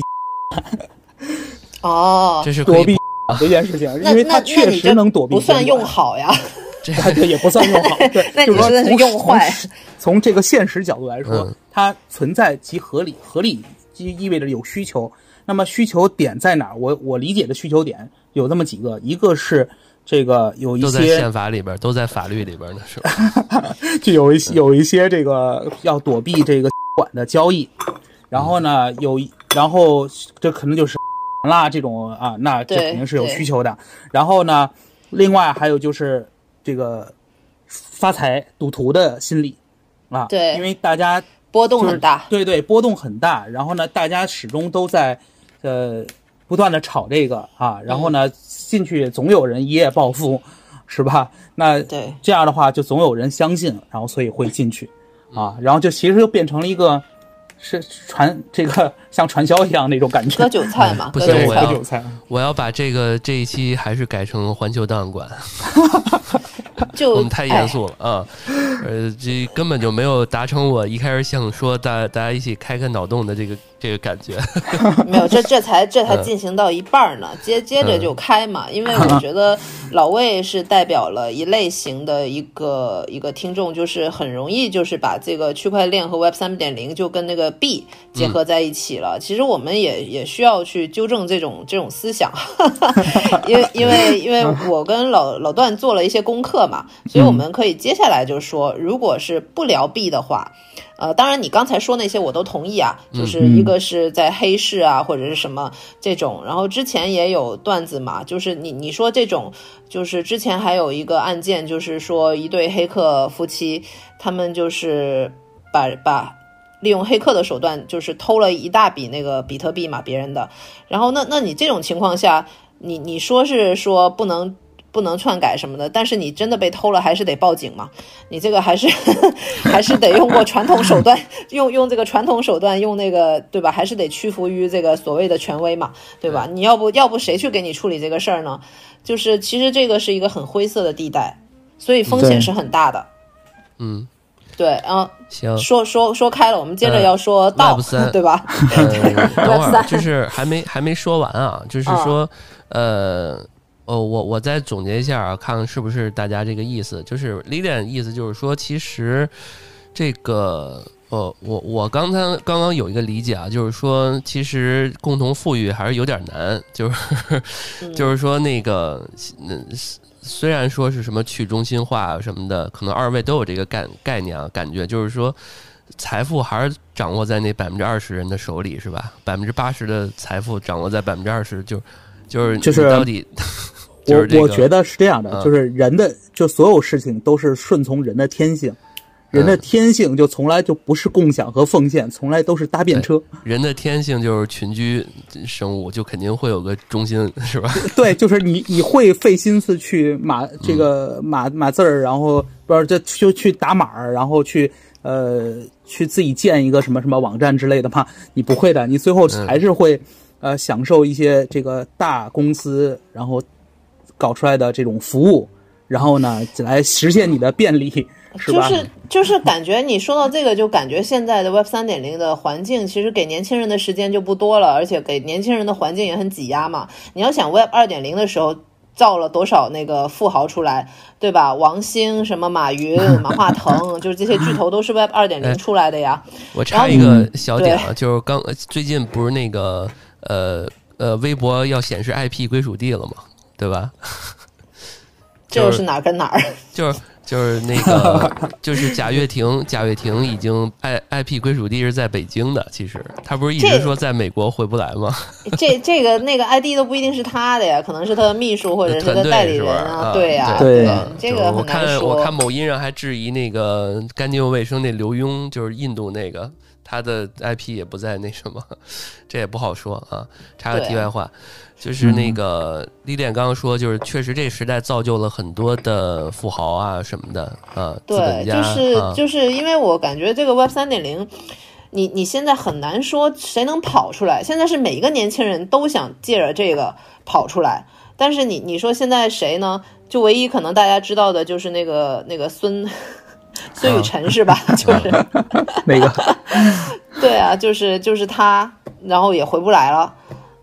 哦，这是躲避这件事情，因为它确实能躲避。不算用好呀。这个也不算用好，对，就是说 从从这个现实角度来说，它存在即合理，合理即意味着有需求。那么需求点在哪？我我理解的需求点有这么几个，一个是这个有一些都在宪法里边，都在法律里边呢，是吧？就有一些有一些这个要躲避这个 管的交易，然后呢有，然后这可能就是啦这种啊，那这肯定是有需求的。然后呢，另外还有就是。这个发财赌徒的心理啊，对，因为大家波动很大，对对，波动很大。然后呢，大家始终都在呃不断的炒这个啊，然后呢进去总有人一夜暴富，是吧？那对这样的话就总有人相信，然后所以会进去啊，然后就其实就变成了一个是传这个 像传销一样那种感觉割，韭菜嘛，不行，割韭菜我要割韭菜。我要把这个这一期还是改成环球档案馆，就我们太严哎肃了啊！呃，这根本就没有达成我一开始想说大大家一起开开脑洞的这个这个感觉。没有，这这才这才嗯进行到一半儿呢，接接着就开嘛。因为我觉得老魏是代表了一类型的一个一个听众，就是很容易就是把这个区块链和 Web 三点零就跟那个币结合在一起了。其实我们也也需要去纠正这种这种思想，因为因为因为我跟老老段做了一些功课嘛，所以我们可以接下来就说，如果是不聊币的话。呃，当然，你刚才说那些我都同意啊，就是一个是在黑市啊，或者是什么这种，然后之前也有段子嘛，就是你你说这种，就是之前还有一个案件，就是说一对黑客夫妻，他们就是把把利用黑客的手段，就是偷了一大笔那个比特币嘛，别人的，然后那那你这种情况下，你你说是说不能。不能篡改什么的，但是你真的被偷了，还是得报警嘛？你这个还是 还是得用过传统手段，用用这个传统手段，用那个对吧？还是得屈服于这个所谓的权威嘛，对吧？你要不要不谁去给你处理这个事儿呢？就是其实这个是一个很灰色的地带，所以风险是很大的。嗯，对，然后行。说说说开了，我们接着呃要说道 对吧？呃，等会儿就是还没还没说完啊，就是说，呃，哦，我我再总结一下啊，看看是不是大家这个意思。就是 Lilian 意思就是说，其实这个。呃，我我刚才刚刚有一个理解啊，就是说，其实共同富裕还是有点难，就是 就是说那个，嗯，虽然说是什么去中心化什么的，可能二位都有这个概概念啊，感觉就是说，财富还是掌握在那百分之二十人的手里，是吧？百分之八十的财富掌握在百分之二十，就就是就是到底我 我觉得是这样的，嗯就是人的就所有事情都是顺从人的天性，人的天性就从来就不是共享和奉献，从来都是搭便车。人的天性就是群居生物，就肯定会有个中心，是吧？对，就是你你会费心思去码这个码码字儿，然后不是这就去打码儿，然后去呃去自己建一个什么什么网站之类的吗？你不会的，你最后还是会、呃享受一些这个大公司然后搞出来的这种服务，然后呢来实现你的便利，是吧？就是就是感觉你说到这个，就感觉现在的 Web 三点零的环境，其实给年轻人的时间就不多了，而且给年轻人的环境也很挤压嘛。你要想 Web 二点零的时候。造了多少那个富豪出来，对吧？王兴、什么马云、马化腾，就是这些巨头都是 Web 二点零出来的呀。我插一个小点啊，就是刚最近不是那个呃呃，微博要显示 IP 归属地了嘛，对吧？这又是哪儿跟哪儿？就是就是那个 就是贾跃亭，贾跃亭已经 I IP 归属地是在北京的。其实他不是一直说在美国回不来吗？这这个那个 ID 都不一定是他的呀，可能是他的秘书或者是他的代理人啊。对呀，对这个我很难说。看我看某音上还质疑那个干净又卫生那刘墉，就是印度那个。他的 IP 也不在那什么，这也不好说啊。插个题外话，就是那个李典刚刚说，就是确实这时代造就了很多的富豪啊什么的啊，对，就是、啊、就是因为我感觉这个 Web 三点零，你你现在很难说谁能跑出来。现在是每一个年轻人都想借着这个跑出来，但是你你说现在谁呢？就唯一可能大家知道的就是那个那个孙。孙雨晨是吧？就是那个，对啊，就是就是他，然后也回不来了，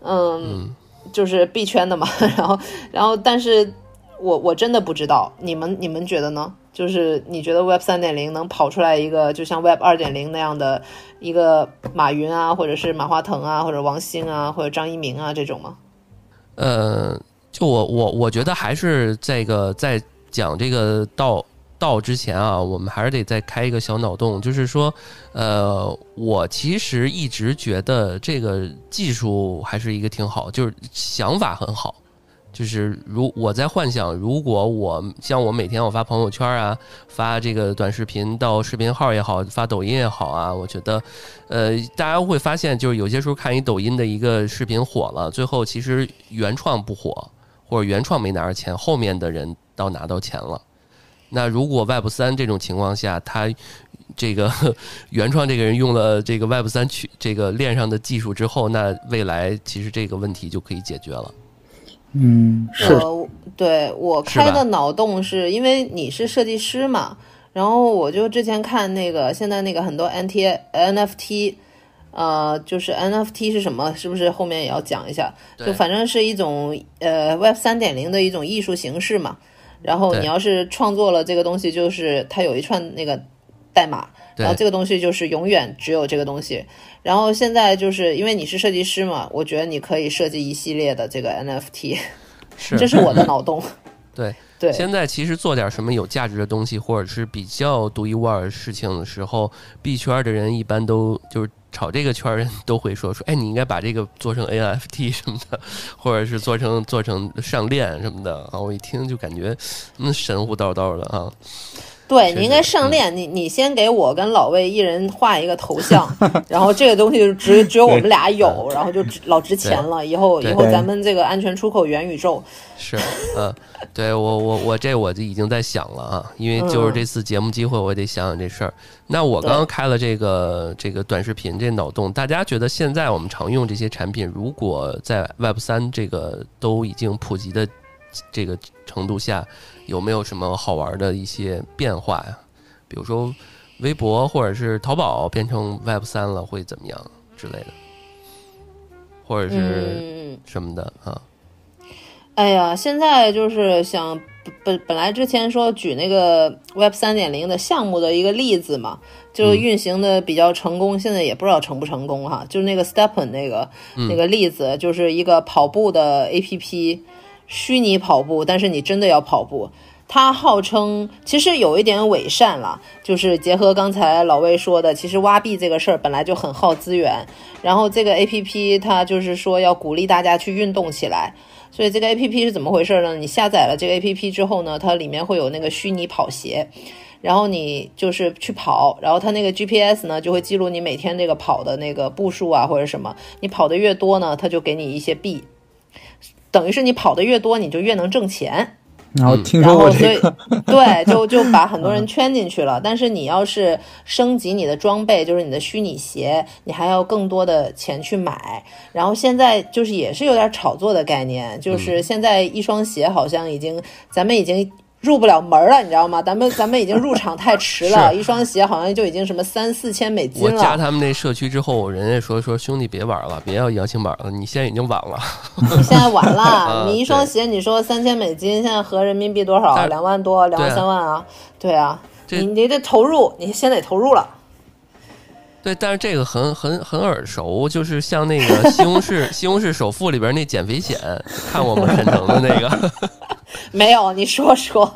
嗯，就是币圈的嘛。然后然后，但是我我真的不知道，你们你们觉得呢？就是你觉得 Web 三点零能跑出来一个就像 Web 二点零那样的一个马云啊，或者是马化腾啊，或者王兴啊，或者张一鸣啊这种吗？呃，就我我我觉得还是这个在讲这个道。到之前啊，我们还是得再开一个小脑洞，就是说，呃，我其实一直觉得这个技术还是一个挺好，就是想法很好，就是如我在幻想，如果我像我每天我发朋友圈啊，发这个短视频到视频号也好，发抖音也好啊，我觉得，呃，大家会发现，就是有些时候看一抖音的一个视频火了，最后其实原创不火，或者原创没拿着钱，后面的人倒拿到钱了。那如果 Web 三这种情况下，他这个 原创这个人用了这个 Web 三去这个链上的技术之后，那未来其实这个问题就可以解决了。嗯，是。呃，对我开的脑洞是因为你是设计师嘛，然后我就之前看那个现在那个很多 N T N F T，呃，就是 N F T 是什么？是不是后面也要讲一下？就反正是一种呃 Web 三点零的一种艺术形式嘛。然后你要是创作了这个东西，就是它有一串那个代码，然后这个东西就是永远只有这个东西。然后现在就是因为你是设计师嘛，我觉得你可以设计一系列的这个 NFT，是，这是我的脑洞。对对，现在其实做点什么有价值的东西，或者是比较独一无二的事情的时候，币圈的人一般都就是炒这个圈人都会说说，哎，你应该把这个做成 NFT 什么的，或者是做成做成上链什么的啊。我一听就感觉那神乎叨叨的啊。对你应该上链，你你先给我跟老魏一人画一个头像，然后这个东西就只只有我们俩有，然后就老值钱了。以后以后咱们这个安全出口元宇宙是 嗯，对我我我这我就已经在想了啊，因为就是这次节目机会，我得想想这事儿。那我刚刚开了这个这个短视频这脑洞，大家觉得现在我们常用这些产品，如果在 Web 三这个都已经普及的这个程度下。有没有什么好玩的一些变化呀？比如说，微博或者是淘宝变成 Web 三了，会怎么样之类的，或者是什么的啊？哎呀，现在就是想本本来之前说举那个 Web 三点零的项目的一个例子嘛，就运行的比较成功，现在也不知道成不成功哈。就是那个 Stepen 那个那个例子，就是一个跑步的 APP。虚拟跑步，但是你真的要跑步。它号称其实有一点伪善了，就是结合刚才老魏说的，其实挖币这个事儿本来就很耗资源。然后这个 A P P 它就是说要鼓励大家去运动起来，所以这个 A P P 是怎么回事呢？你下载了这个 A P P 之后呢，它里面会有那个虚拟跑鞋，然后你就是去跑，然后它那个 G P S 呢就会记录你每天这个跑的那个步数啊或者什么，你跑的越多呢，它就给你一些币。等于是你跑的越多，你就越能挣钱。然后听说过这个，对，就就把很多人圈进去了。但是你要是升级你的装备，就是你的虚拟鞋，你还要更多的钱去买。然后现在就是也是有点炒作的概念，就是现在一双鞋好像已经，咱们已经。入不了门了，你知道吗？咱们 咱们已经入场太迟了，一双鞋好像就已经什么三四千美金了。我加他们那社区之后，人家说说兄弟别玩了，别要邀请码了，你现在已经晚了。你现在晚了，你一双鞋你说三千美金，现在合人民币多少？两万多，两万三万啊？对啊，你你得投入，你先得投入了。对，但是这个很很很耳熟，就是像那个《西红柿 西红柿首富》里边那减肥险，看过吗？沈腾的那个。没有，你说说，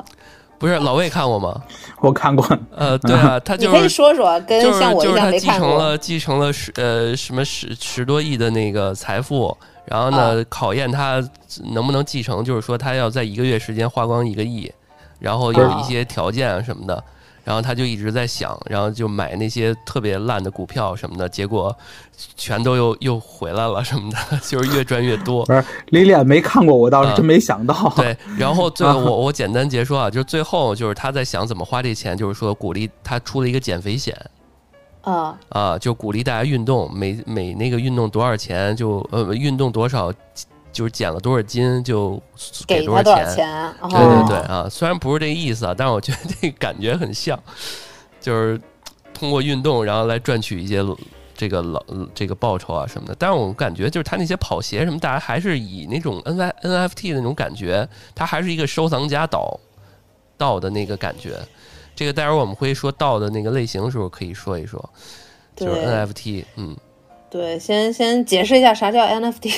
不是老魏看过吗？我看过。呃，对啊，他就是你可以说说，跟像我一样没看过。继承了继承了十呃什么十十多亿的那个财富，然后呢考验他能不能继承，就是说他要在一个月时间花光一个亿，然后有一些条件啊什么的。然后他就一直在想，然后就买那些特别烂的股票什么的，结果全都又又回来了什么的，就是越赚越多。不是，李脸没看过，我倒是真没想到。对，然后最后我我简单结说啊，就是最后就是他在想怎么花这钱，就是说鼓励他出了一个减肥险。啊啊，就鼓励大家运动，每每那个运动多少钱就呃运动多少。就是减了多少斤就给多少钱，对对对啊！虽然不是这个意思啊，但是我觉得这感觉很像，就是通过运动然后来赚取一些这个老这个报酬啊什么的。但是我感觉就是他那些跑鞋什么，大家还是以那种 N I N F T 的那种感觉，他还是一个收藏家岛道的那个感觉。这个待会儿我们会说道的那个类型的时候可以说一说，就是 N F T，嗯，对，先先解释一下啥叫 N F T。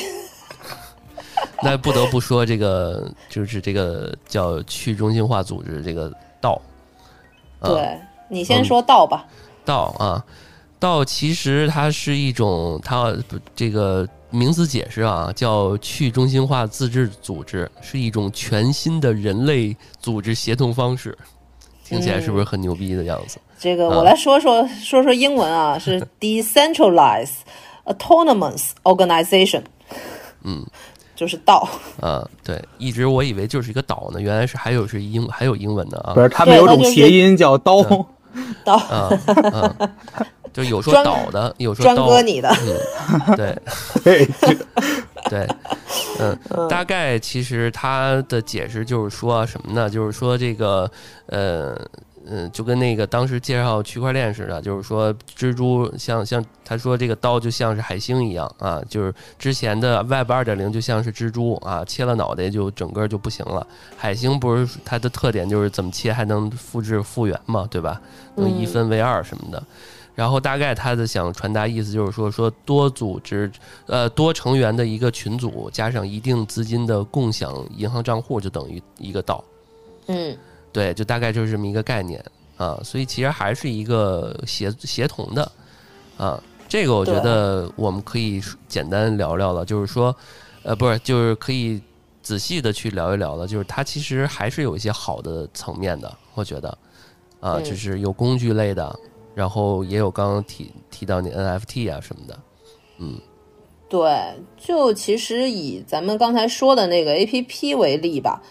那不得不说，这个就是这个叫去中心化组织，这个道。对你先说道吧。道啊，道其实它是一种，它这个名词解释啊，叫去中心化自治组织，是一种全新的人类组织协同方式。听起来是不是很牛逼的样子？这个我来说说说说英文啊，是 decentralized autonomous organization。嗯，就是道。嗯，对，一直我以为就是一个岛呢，原来是还有是英还有英文的啊。不是，他们有种谐音叫刀。刀。啊嗯，就有说岛的，有说专割你的。嗯，对。对。对，嗯，大概其实他的解释就是说什么呢？就是说这个，呃，嗯，就跟那个当时介绍区块链似的，就是说蜘蛛像像他说这个刀就像是海星一样啊，就是之前的 Web 二点零就像是蜘蛛啊，切了脑袋就整个就不行了。海星不是它的特点就是怎么切还能复制复原嘛，对吧？能一分为二什么的。然后大概他的想传达意思就是说，说多组织，呃，多成员的一个群组，加上一定资金的共享银行账户，就等于一个道。嗯，对，就大概就是这么一个概念啊。所以其实还是一个协协同的啊。这个我觉得我们可以简单聊聊了，就是说，呃，不是，就是可以仔细的去聊一聊了。就是它其实还是有一些好的层面的，我觉得啊，就是有工具类的。然后也有刚刚提提到你 NFT 啊什么的，嗯，对，就其实以咱们刚才说的那个 APP 为例吧，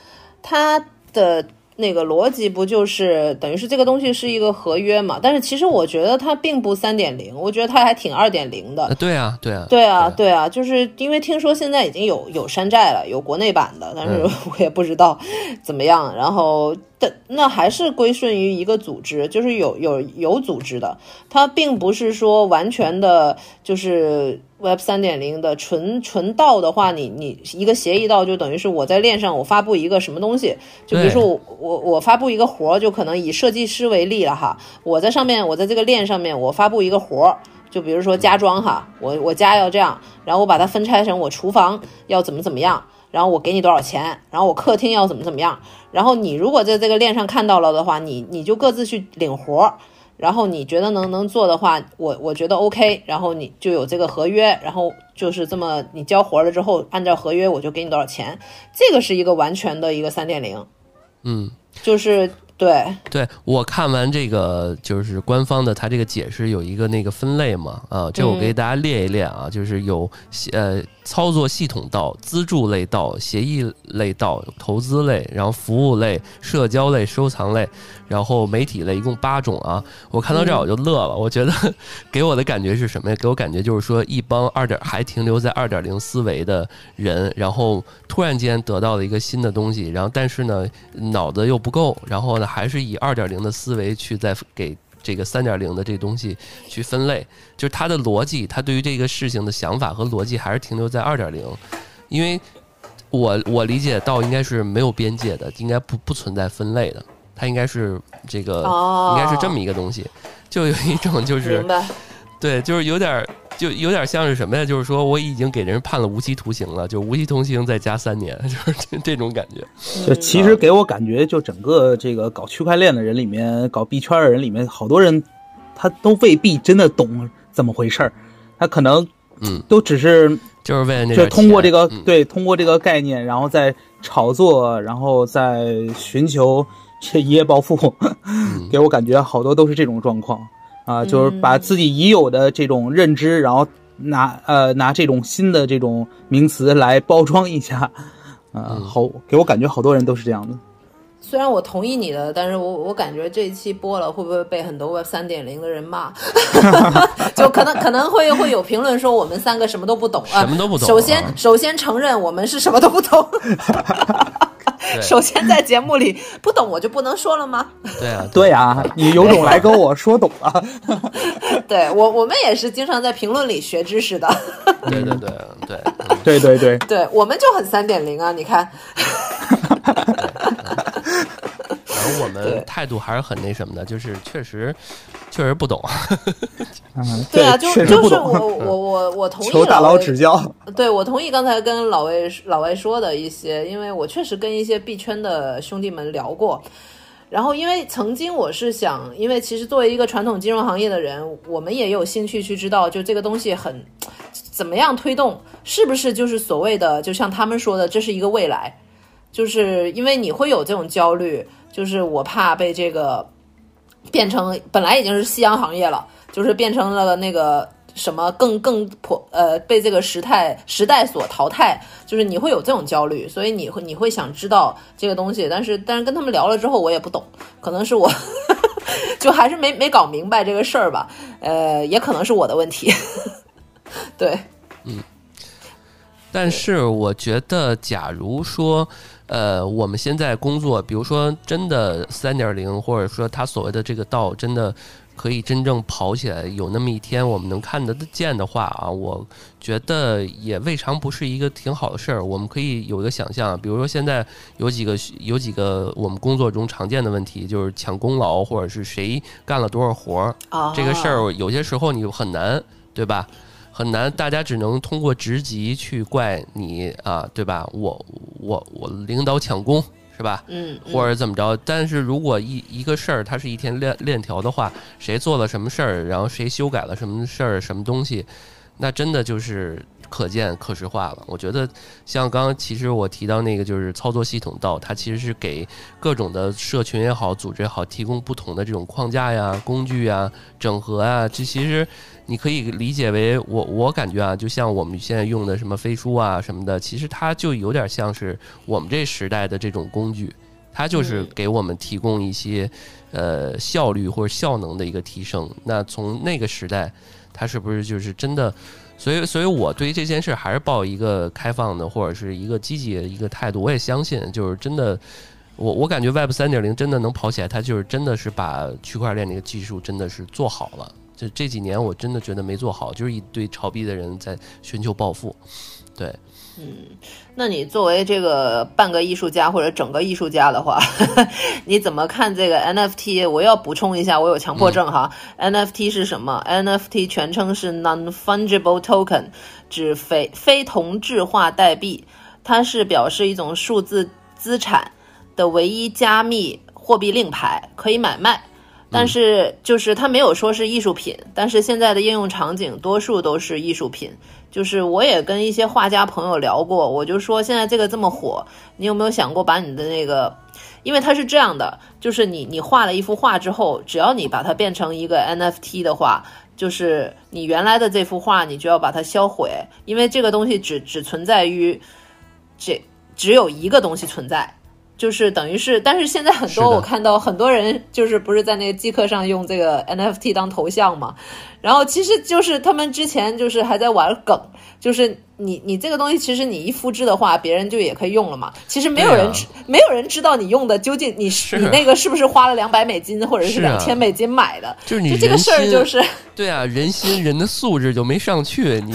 它的。那个逻辑不就是等于是这个东西是一个合约嘛？但是其实我觉得它并不三点零，我觉得它还挺二点零的。对啊，对啊，对啊，对啊，就是因为听说现在已经有有山寨了，有国内版的，但是 我也不知道怎么样。然后的那还是归顺于一个组织，就是有有有组织的，它并不是说完全的，就是。Web 三点零的纯纯道的话，你你一个协议道就等于是我在链上我发布一个什么东西，就比如说我我我发布一个活儿，就可能以设计师为例了哈，我在上面我在这个链上面我发布一个活儿，就比如说家装哈，我我家要这样，然后我把它分拆成我厨房要怎么怎么样，然后我给你多少钱，然后我客厅要怎么怎么样，然后你如果在这个链上看到了的话，你你就各自去领活儿。然后你觉得能能做的话，我我觉得 OK，然后你就有这个合约，然后就是这么你交活了之后，按照合约我就给你多少钱，这个是一个完全的一个三点零，嗯，就是。对对，我看完这个就是官方的，他这个解释有一个那个分类嘛，啊，这我给大家列一列啊，就是有呃操作系统到、资助类到、协议类到、投资类，然后服务类、社交类、收藏类，然后媒体类，一共八种啊。我看到这儿我就乐了，我觉得给我的感觉是什么呀？给我感觉就是说一帮二点还停留在二点零思维的人，然后突然间得到了一个新的东西，然后但是呢脑子又不够，然后呢。还是以二点零的思维去再给这个三点零的这东西去分类，就是他的逻辑，他对于这个事情的想法和逻辑还是停留在二点零，因为我我理解到应该是没有边界的，应该不不存在分类的，它应该是这个应该是这么一个东西，就有一种就是对，就是有点。就有点像是什么呀？就是说我已经给人判了无期徒刑了，就无期徒刑再加三年，就是这这种感觉。就其实给我感觉，就整个这个搞区块链的人里面，搞币圈的人里面，好多人他都未必真的懂怎么回事儿，他可能嗯，都只是就是为了就通过这个对通过这个概念，然后再炒作，然后再寻求这一夜暴富。给我感觉好多都是这种状况。啊，就是把自己已有的这种认知，然后拿呃拿这种新的这种名词来包装一下，啊，好，给我感觉好多人都是这样的。虽然我同意你的，但是我我感觉这一期播了会不会被很多 Web 三点零的人骂？就可能可能会会有评论说我们三个什么都不懂啊，什么都不懂。首先首先承认我们是什么都不懂。首先，在节目里不懂我就不能说了吗？对啊，对啊，你有种来跟我说懂了。对我，我们也是经常在评论里学知识的。对对对对对对对，对 我们就很三点零啊！你看。我们态度还是很那什么的，就是确实确实不懂。嗯，对啊，就就是我我我我同意求大佬指教。对，我同意刚才跟老魏老魏说的一些，因为我确实跟一些币圈的兄弟们聊过。然后因为曾经我是想，因为其实作为一个传统金融行业的人，我们也有兴趣去知道，就这个东西很怎么样推动，是不是就是所谓的，就像他们说的，这是一个未来。就是因为你会有这种焦虑，就是我怕被这个变成本来已经是夕阳行业了，就是变成了那个什么更更破呃被这个时代时代所淘汰，就是你会有这种焦虑，所以你会你会想知道这个东西，但是但是跟他们聊了之后，我也不懂，可能是我 就还是没没搞明白这个事儿吧，呃，也可能是我的问题，对，嗯，但是我觉得，假如说。呃，我们现在工作，比如说真的三点零，或者说他所谓的这个道，真的可以真正跑起来，有那么一天我们能看得见的话啊，我觉得也未尝不是一个挺好的事儿。我们可以有一个想象，比如说现在有几个有几个我们工作中常见的问题，就是抢功劳，或者是谁干了多少活儿，这个事儿有些时候你很难，对吧？很难，大家只能通过职级去怪你啊，对吧？我我我领导抢功是吧？嗯，或者怎么着？但是如果一一个事儿它是一天链链条的话，谁做了什么事儿，然后谁修改了什么事儿，什么东西，那真的就是可见可视化了。我觉得像刚刚其实我提到那个就是操作系统到，它其实是给各种的社群也好，组织也好，提供不同的这种框架呀、工具呀、整合啊，这其实。你可以理解为我，我感觉啊，就像我们现在用的什么飞书啊什么的，其实它就有点像是我们这时代的这种工具，它就是给我们提供一些呃效率或者效能的一个提升。那从那个时代，它是不是就是真的？所以，所以我对于这件事还是抱一个开放的或者是一个积极的一个态度。我也相信，就是真的，我我感觉 Web 三点零真的能跑起来，它就是真的是把区块链这个技术真的是做好了。就这几年，我真的觉得没做好，就是一堆炒币的人在寻求暴富。对，嗯，那你作为这个半个艺术家或者整个艺术家的话，你怎么看这个 NFT？我要补充一下，我有强迫症哈。NFT 是什么？NFT 全称是 Non-Fungible Token，指非非同质化代币，它是表示一种数字资产的唯一加密货币令牌，可以买卖。但是就是它没有说是艺术品，但是现在的应用场景多数都是艺术品。就是我也跟一些画家朋友聊过，我就说现在这个这么火，你有没有想过把你的那个，因为它是这样的，就是你你画了一幅画之后，只要你把它变成一个 NFT 的话，就是你原来的这幅画你就要把它销毁，因为这个东西只只存在于这只有一个东西存在。就是等于是，但是现在很多我看到很多人就是不是在那个即刻上用这个 NFT 当头像嘛，然后其实就是他们之前就是还在玩梗，就是你你这个东西其实你一复制的话，别人就也可以用了嘛。其实没有人知，没有人知道你用的究竟你是。你那个是不是花了两百美金或者是两千美金买的，就是你这个事儿就是对啊，人心人的素质就没上去，你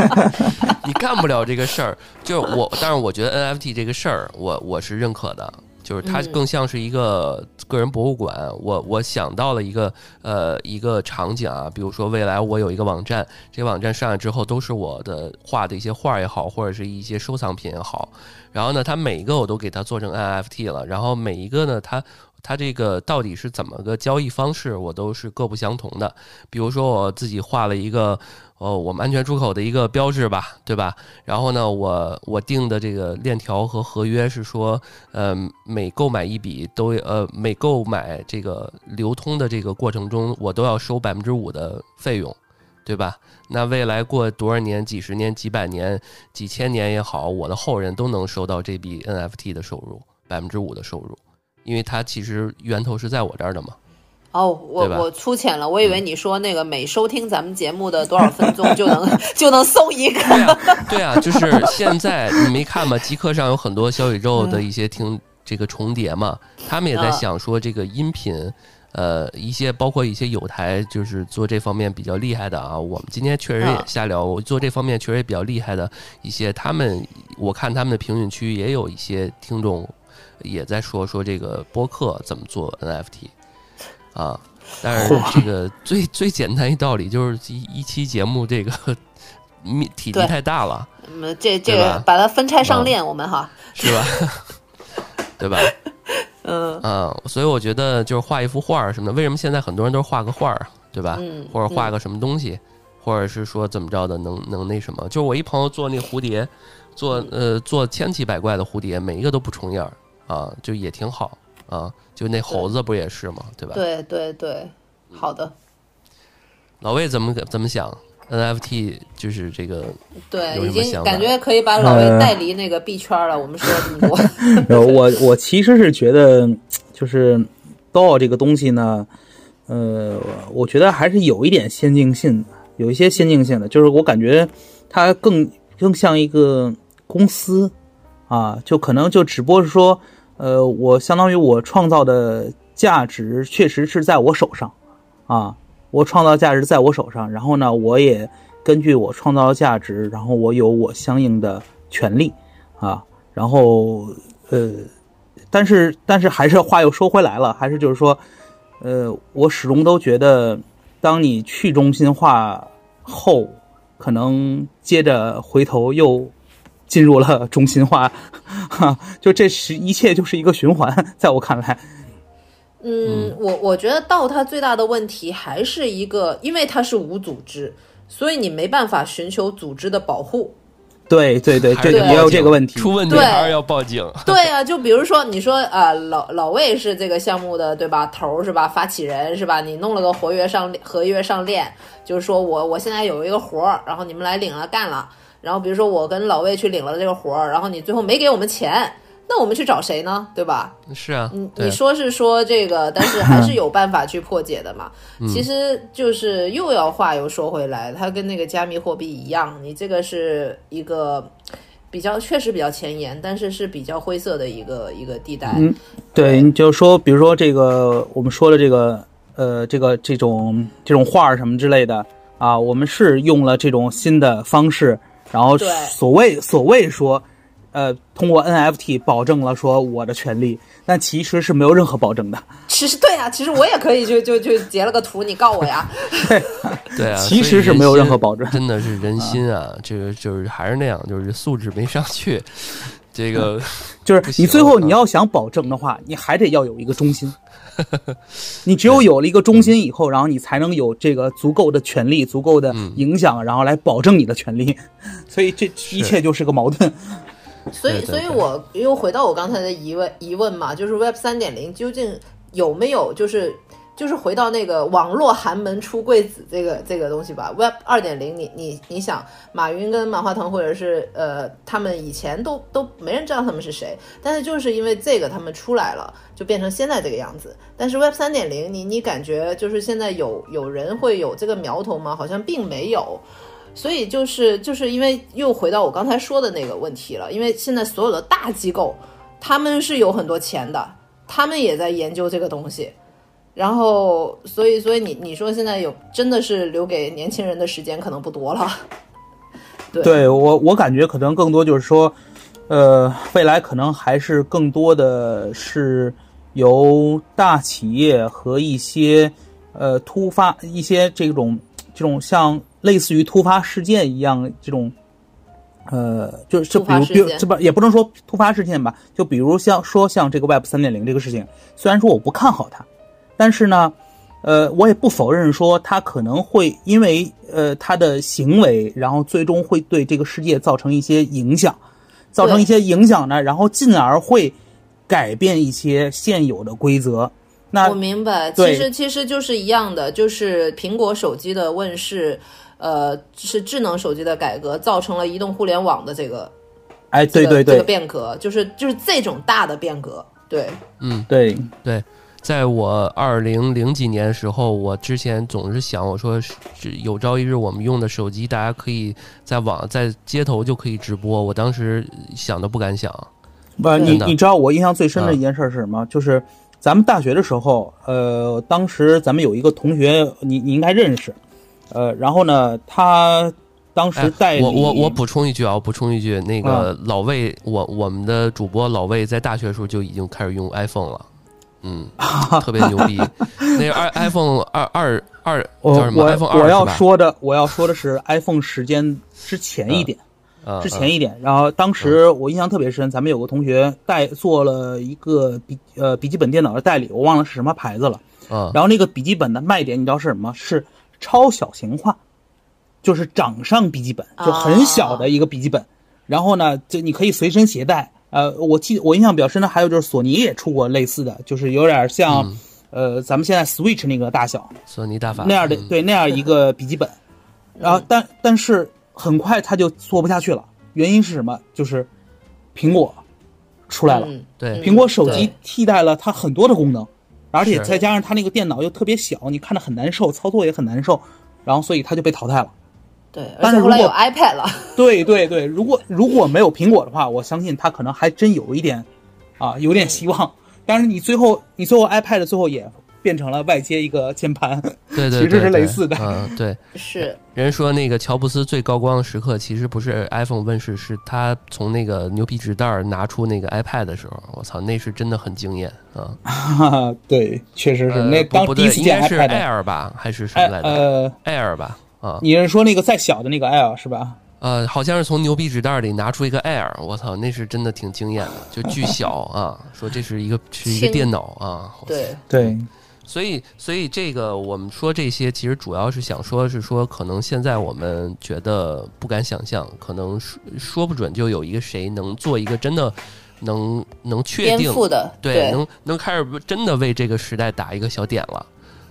你干不了这个事儿。就是我，但是我觉得 NFT 这个事儿，我我是认可的。就是它更像是一个个人博物馆。我我想到了一个呃一个场景啊，比如说未来我有一个网站，这个网站上来之后都是我的画的一些画也好，或者是一些收藏品也好。然后呢，它每一个我都给它做成 NFT 了。然后每一个呢，它它这个到底是怎么个交易方式，我都是各不相同的。比如说我自己画了一个。哦，我们安全出口的一个标志吧，对吧？然后呢，我我定的这个链条和合约是说，呃，每购买一笔都呃，每购买这个流通的这个过程中，我都要收百分之五的费用，对吧？那未来过多少年、几十年、几百年、几千年也好，我的后人都能收到这笔 NFT 的收入，百分之五的收入，因为它其实源头是在我这儿的嘛。哦，我我粗浅了，我以为你说那个每收听咱们节目的多少分钟就能 就能送一个。对啊，对啊，就是现在你没看吗？极客上有很多小宇宙的一些听这个重叠嘛，他们也在想说这个音频，呃，一些包括一些有台就是做这方面比较厉害的啊。我们今天确实也瞎聊，我做这方面确实也比较厉害的一些，他们我看他们的评论区也有一些听众也在说说这个播客怎么做 NFT。啊，但是这个最最简单一道理就是一一期节目这个 体体积太大了，这这个把它分拆上链，我们哈是吧？对吧？嗯啊，所以我觉得就是画一幅画什么的，为什么现在很多人都是画个画儿，对吧？嗯或者画个什么东西，或者是说怎么着的，能能那什么？就是我一朋友做那蝴蝶，做呃做千奇百怪的蝴蝶，每一个都不重样儿啊，就也挺好啊。就那猴子不也是吗？对吧？对对对，好的。老魏怎么怎么想？NFT 就是这个对，已经感觉可以把老魏带离那个币圈了。我们说了这么多，呃，我我其实是觉得，就是 DAO 这个东西呢，呃，我觉得还是有一点先进性的，有一些先进性的，就是我感觉它更更像一个公司啊，就可能就只不过是说，呃，我相当于我创造的价值确实是在我手上啊，我创造价值在我手上，然后呢，我也根据我创造的价值，然后我有我相应的权利啊，然后呃，但是但是还是话又说回来了，还是就是说，呃，我始终都觉得，当你去中心化后，可能接着回头又进入了中心化，哈，就这是一切就是一个循环，在我看来，嗯，我我觉得道它最大的问题还是一个，因为它是无组织，所以你没办法寻求组织的保护。对对对，这也有这个问题，出问题对。还是要报警。对啊，就比如说你说啊、老老魏是这个项目的对吧？头儿是吧，发起人是吧？你弄了个活跃上合约上链，就是说我我现在有一个活儿，然后你们来领了干了，然后比如说我跟老魏去领了这个活儿，然后你最后没给我们钱，那我们去找谁呢？对吧？是啊你，你说是说这个，但是还是有办法去破解的嘛。嗯 其实就是又要话又说回来，它跟那个加密货币一样，你这个是一个比较确实比较前沿，但是是比较灰色的一个一个地带。嗯对，你就说，比如说这个我们说的这个呃，这个这种这种画儿什么之类的啊，我们是用了这种新的方式，然后所谓所谓说，呃，通过 NFT 保证了说我的权利，但其实是没有任何保证的。其实对啊，其实我也可以就就就截了个图，你告我呀。对啊，其实是没有任何保证真的是人心啊，这个就是还是那样，就是素质没上去。这个就是你最后啊你要想保证的话，你还得要有一个中心。你只有有了一个中心以后，然后你才能有这个足够的权利、足够的嗯影响，然后来保证你的权利。所以这 一切就是个矛盾。所以，所以我又回到我刚才的疑问疑问嘛，就是 Web 三点零究竟有没有就是就是回到那个网络寒门出贵子这个这个东西吧？Web 二点零，你你你想，马云跟马化腾或者是呃他们以前都都没人知道他们是谁，但是就是因为这个他们出来了，就变成现在这个样子。但是 Web 三点零，你你感觉就是现在有有人会有这个苗头吗？好像并没有。所以就是就是因为又回到我刚才说的那个问题了，因为现在所有的大机构，他们是有很多钱的，他们也在研究这个东西，然后所以所以你你说现在有真的是留给年轻人的时间可能不多了，对对我，我感觉可能更多就是说，呃，未来可能还是更多的是由大企业和一些呃突发一些这种这种像类似于突发事件一样这种。呃，就是就比如，比如这不也不能说突发事件吧，就比如像说像这个 Web 三点零这个事情，虽然说我不看好它，但是呢，呃，我也不否认说他可能会因为呃他的行为，然后最终会对这个世界造成一些影响，造成一些影响呢，然后进而会改变一些现有的规则。那我明白，其实其实就是一样的，就是苹果手机的问世，呃，是智能手机的改革，造成了移动互联网的这个哎，对对对。这个变革，就是就是这种大的变革，对，嗯。对，对，在我二零零几年的时候，我之前总是想，我说是有朝一日我们用的手机，大家可以在网在街头就可以直播。我当时想都不敢想。不，你你知道我印象最深的啊一件事是什么？就是咱们大学的时候，呃，当时咱们有一个同学，你你应该认识，呃，然后呢，他当时带哎，我我我补充一句啊，我补充一句，那个老魏，我我们的主播老魏在大学的时候就已经开始用 iPhone 了，嗯，特别牛逼。那个 i iPhone 二二二我叫什么我？iPhone 二我要？说的我要说的是 iPhone 时间之前一点，之前一点。然后当时我印象特别深，咱们有个同学带做了一个笔呃笔记本电脑的代理，我忘了是什么牌子了。嗯，然后那个笔记本的卖点你知道是什么？是超小型化，就是掌上笔记本，就很小的一个笔记本。然后呢，就你可以随身携带。呃，我记我印象比较深的还有就是索尼也出过类似的，就是有点像呃咱们现在 Switch 那个大小，索尼大法那样的对那样一个笔记本。然后但但是很快它就做不下去了，原因是什么？就是苹果出来了，对，苹果手机替代了它很多的功能。而且再加上它那个电脑又特别小，你看着很难受，操作也很难受，然后所以它就被淘汰了。对，但是后来有 iPad 了。对对对，如果如果没有苹果的话，我相信它可能还真有一点，啊，有点希望。但是你最后你最后 iPad 最后也。变成了外接一个键盘，对 对，其实是类似的。嗯，对，是。人说那个乔布斯最高光的时刻，其实不是 iPhone 问世，是他从那个牛皮纸袋拿出那个 iPad 的时候，我操，那是真的很惊艳啊！对，确实是那刚第一次见 iPad Air 吧，还是什么来着？呃，Air 吧，啊，你是说那个再小的那个 Air 是吧？呃，好像是从牛皮纸袋里拿出一个 Air，我操，那是真的挺惊艳的，就巨小啊，说这是一个是一个电脑啊，对对。所以，所以这个我们说这些，其实主要是想说，是说可能现在我们觉得不敢想象，可能说说不准就有一个谁能做一个真的能能确定的，对，能能开始真的为这个时代打一个小点了，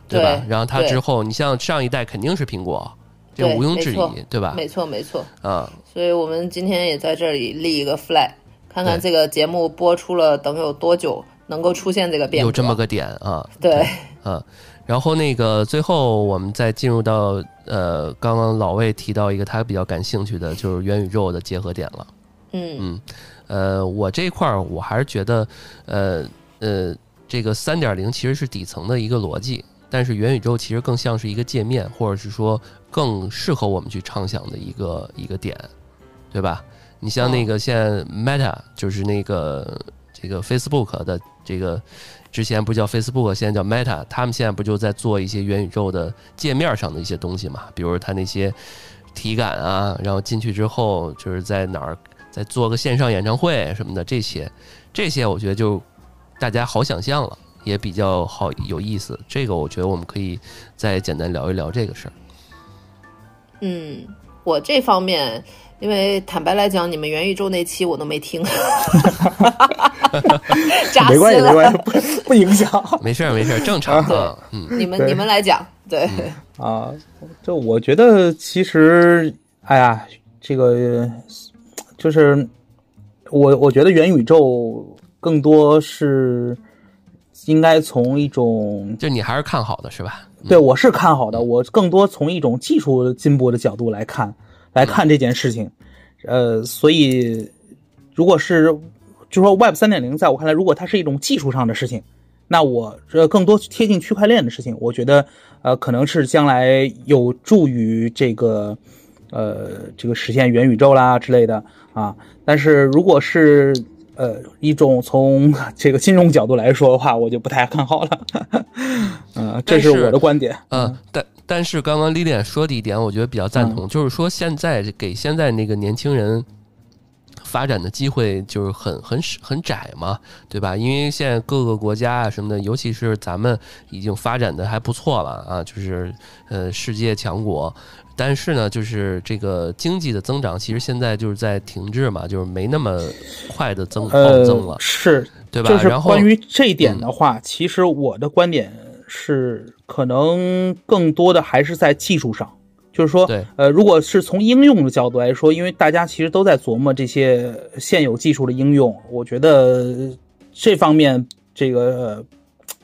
对吧？然后他之后，你像上一代肯定是苹果，这毋庸置疑，对吧？没错，没错。啊，所以我们今天也在这里立一个 flag，看看这个节目播出了等有多久。能够出现这个变化有这么个点啊，对，嗯，然后那个最后我们再进入到呃，刚刚老魏提到一个他比较感兴趣的，就是元宇宙的结合点了，嗯嗯，呃，我这块儿我还是觉得，呃呃，这个三点零其实是底层的一个逻辑，但是元宇宙其实更像是一个界面，或者是说更适合我们去畅想的一个一个点，对吧？你像那个现在 Meta 就是那个这个 Facebook 的。这个之前不叫 Facebook，现在叫 Meta，他们现在不就在做一些元宇宙的界面上的一些东西嘛？比如它那些体感啊，然后进去之后就是在哪儿再做个线上演唱会什么的，这些这些我觉得就大家好想象了，也比较好有意思。这个我觉得我们可以再简单聊一聊这个事儿。嗯，我这方面。因为坦白来讲，你们元宇宙那期我都没听，没关系，没关系，不不影响，没事儿，没事儿，正常。嗯，你们你们来讲，对。啊，就我觉得其实，哎呀，这个就是我我觉得元宇宙更多是应该从一种，就你还是看好的是吧？对，我是看好的，我更多从一种技术进步的角度来看。来看这件事情，呃，所以如果是就说 Web 三点零，在我看来，如果它是一种技术上的事情，那我这更多贴近区块链的事情，我觉得呃，可能是将来有助于这个呃这个实现元宇宙啦之类的啊。但是如果是呃一种从这个金融角度来说的话，我就不太看好了。嗯，这是我的观点。嗯，但。但是刚刚 Lilian 说的一点，我觉得比较赞同，就是说现在给现在那个年轻人发展的机会就是很很很窄嘛，对吧？因为现在各个国家啊什么的，尤其是咱们已经发展的还不错了啊，就是呃世界强国，但是呢，就是这个经济的增长其实现在就是在停滞嘛，就是没那么快的增暴增了，是，对吧？然后关于这一点的话，其实我的观点。是可能更多的还是在技术上，就是说，呃，如果是从应用的角度来说，因为大家其实都在琢磨这些现有技术的应用，我觉得这方面这个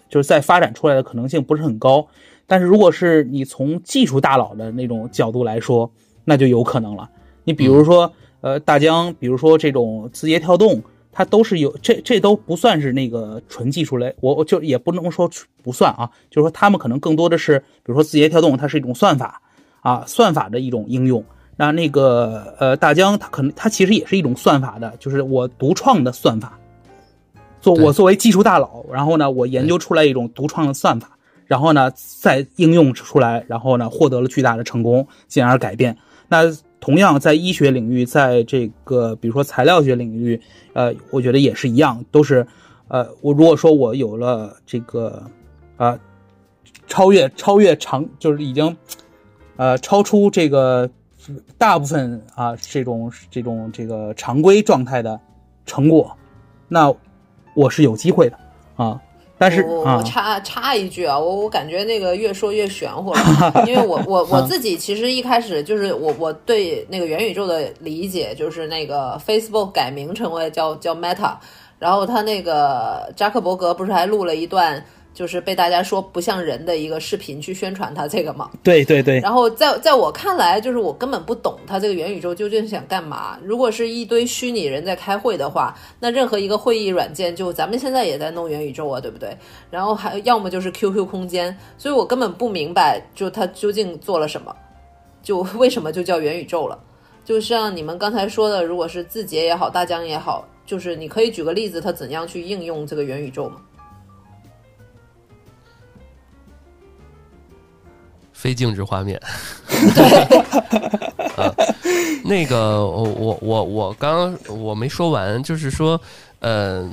就是在发展出来的可能性不是很高。但是如果是你从技术大佬的那种角度来说，那就有可能了。你比如说，呃，大疆，比如说这种字节跳动。它都是有这这都不算是那个纯技术类，我我就也不能说不算啊，就是说他们可能更多的是，比如说字节跳动，它是一种算法啊，算法的一种应用。那那个呃大疆，它可能它其实也是一种算法的，就是我独创的算法。做我作为技术大佬，然后呢，我研究出来一种独创的算法，然后呢再应用出来，然后呢获得了巨大的成功，进而改变。那同样在医学领域，在这个比如说材料学领域，呃，我觉得也是一样，都是，呃，我如果说我有了这个，啊，超越超越常就是已经，呃，超出这个大部分啊这种这种这个常规状态的成果，那我是有机会的啊。但是我我插插一句啊，我我感觉那个越说越玄乎了，因为我我我自己其实一开始就是我我对那个元宇宙的理解就是那个 Facebook 改名成为叫叫 Meta，然后他那个扎克伯格不是还录了一段。就是被大家说不像人的一个视频去宣传它这个嘛？对对对。然后在在我看来，就是我根本不懂它这个元宇宙究竟想干嘛。如果是一堆虚拟人在开会的话，那任何一个会议软件，就咱们现在也在弄元宇宙啊，对不对？然后还要么就是 QQ 空间，所以我根本不明白，就它究竟做了什么，就为什么就叫元宇宙了？就像你们刚才说的，如果是字节也好，大疆也好，就是你可以举个例子，它怎样去应用这个元宇宙吗？非静止画面，对，啊，那个我我我我刚我没说完，就是说，呃，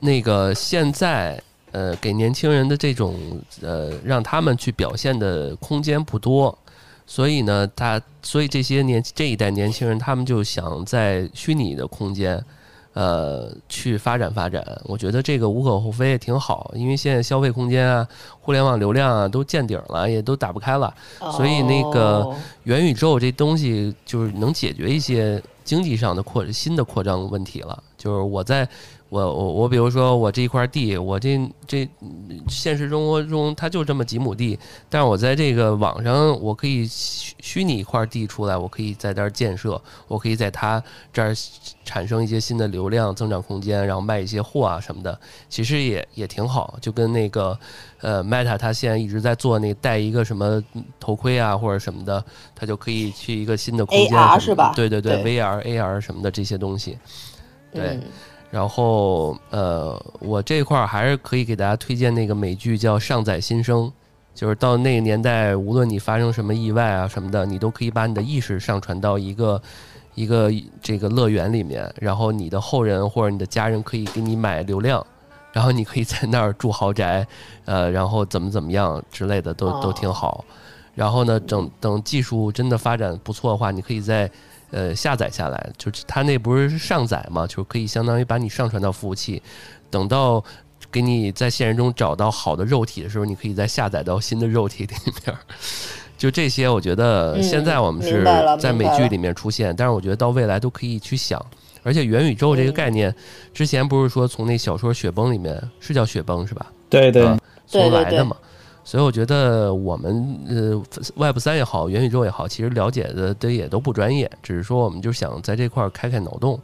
那个现在呃给年轻人的这种呃让他们去表现的空间不多，所以呢，他所以这些年这一代年轻人他们就想在虚拟的空间。呃，去发展发展，我觉得这个无可厚非，也挺好。因为现在消费空间啊，互联网流量啊，都见顶了，也都打不开了，所以那个元宇宙这东西就是能解决一些经济上的扩新的扩张问题了。就是我在。我我我，比如说我这一块地，我这这现实生活中它就这么几亩地，但是我在这个网上，我可以虚虚拟一块地出来，我可以在这儿建设，我可以在它这儿产生一些新的流量增长空间，然后卖一些货啊什么的，其实也也挺好。就跟那个呃 Meta，它现在一直在做那戴一个什么头盔啊或者什么的，它就可以去一个新的空间，是吧？对对对，VR、AR 什么的这些东西，对。然后，呃，我这块儿还是可以给大家推荐那个美剧，叫《上载新生》，就是到那个年代，无论你发生什么意外啊什么的，你都可以把你的意识上传到一个一个这个乐园里面，然后你的后人或者你的家人可以给你买流量，然后你可以在那儿住豪宅，呃，然后怎么怎么样之类的都都挺好。然后呢，等等技术真的发展不错的话，你可以在。呃，下载下来，就是它那不是上载嘛，就可以相当于把你上传到服务器，等到给你在现实中找到好的肉体的时候，你可以再下载到新的肉体里面。就这些，我觉得现在我们是在美剧里面出现，但是我觉得到未来都可以去想。而且元宇宙这个概念，之前不是说从那小说《雪崩》里面是叫雪崩是吧？对对，从来的嘛。所以我觉得我们呃，Web 三也好，元宇宙也好，其实了解的的也都不专业，只是说我们就想在这块儿开开脑洞。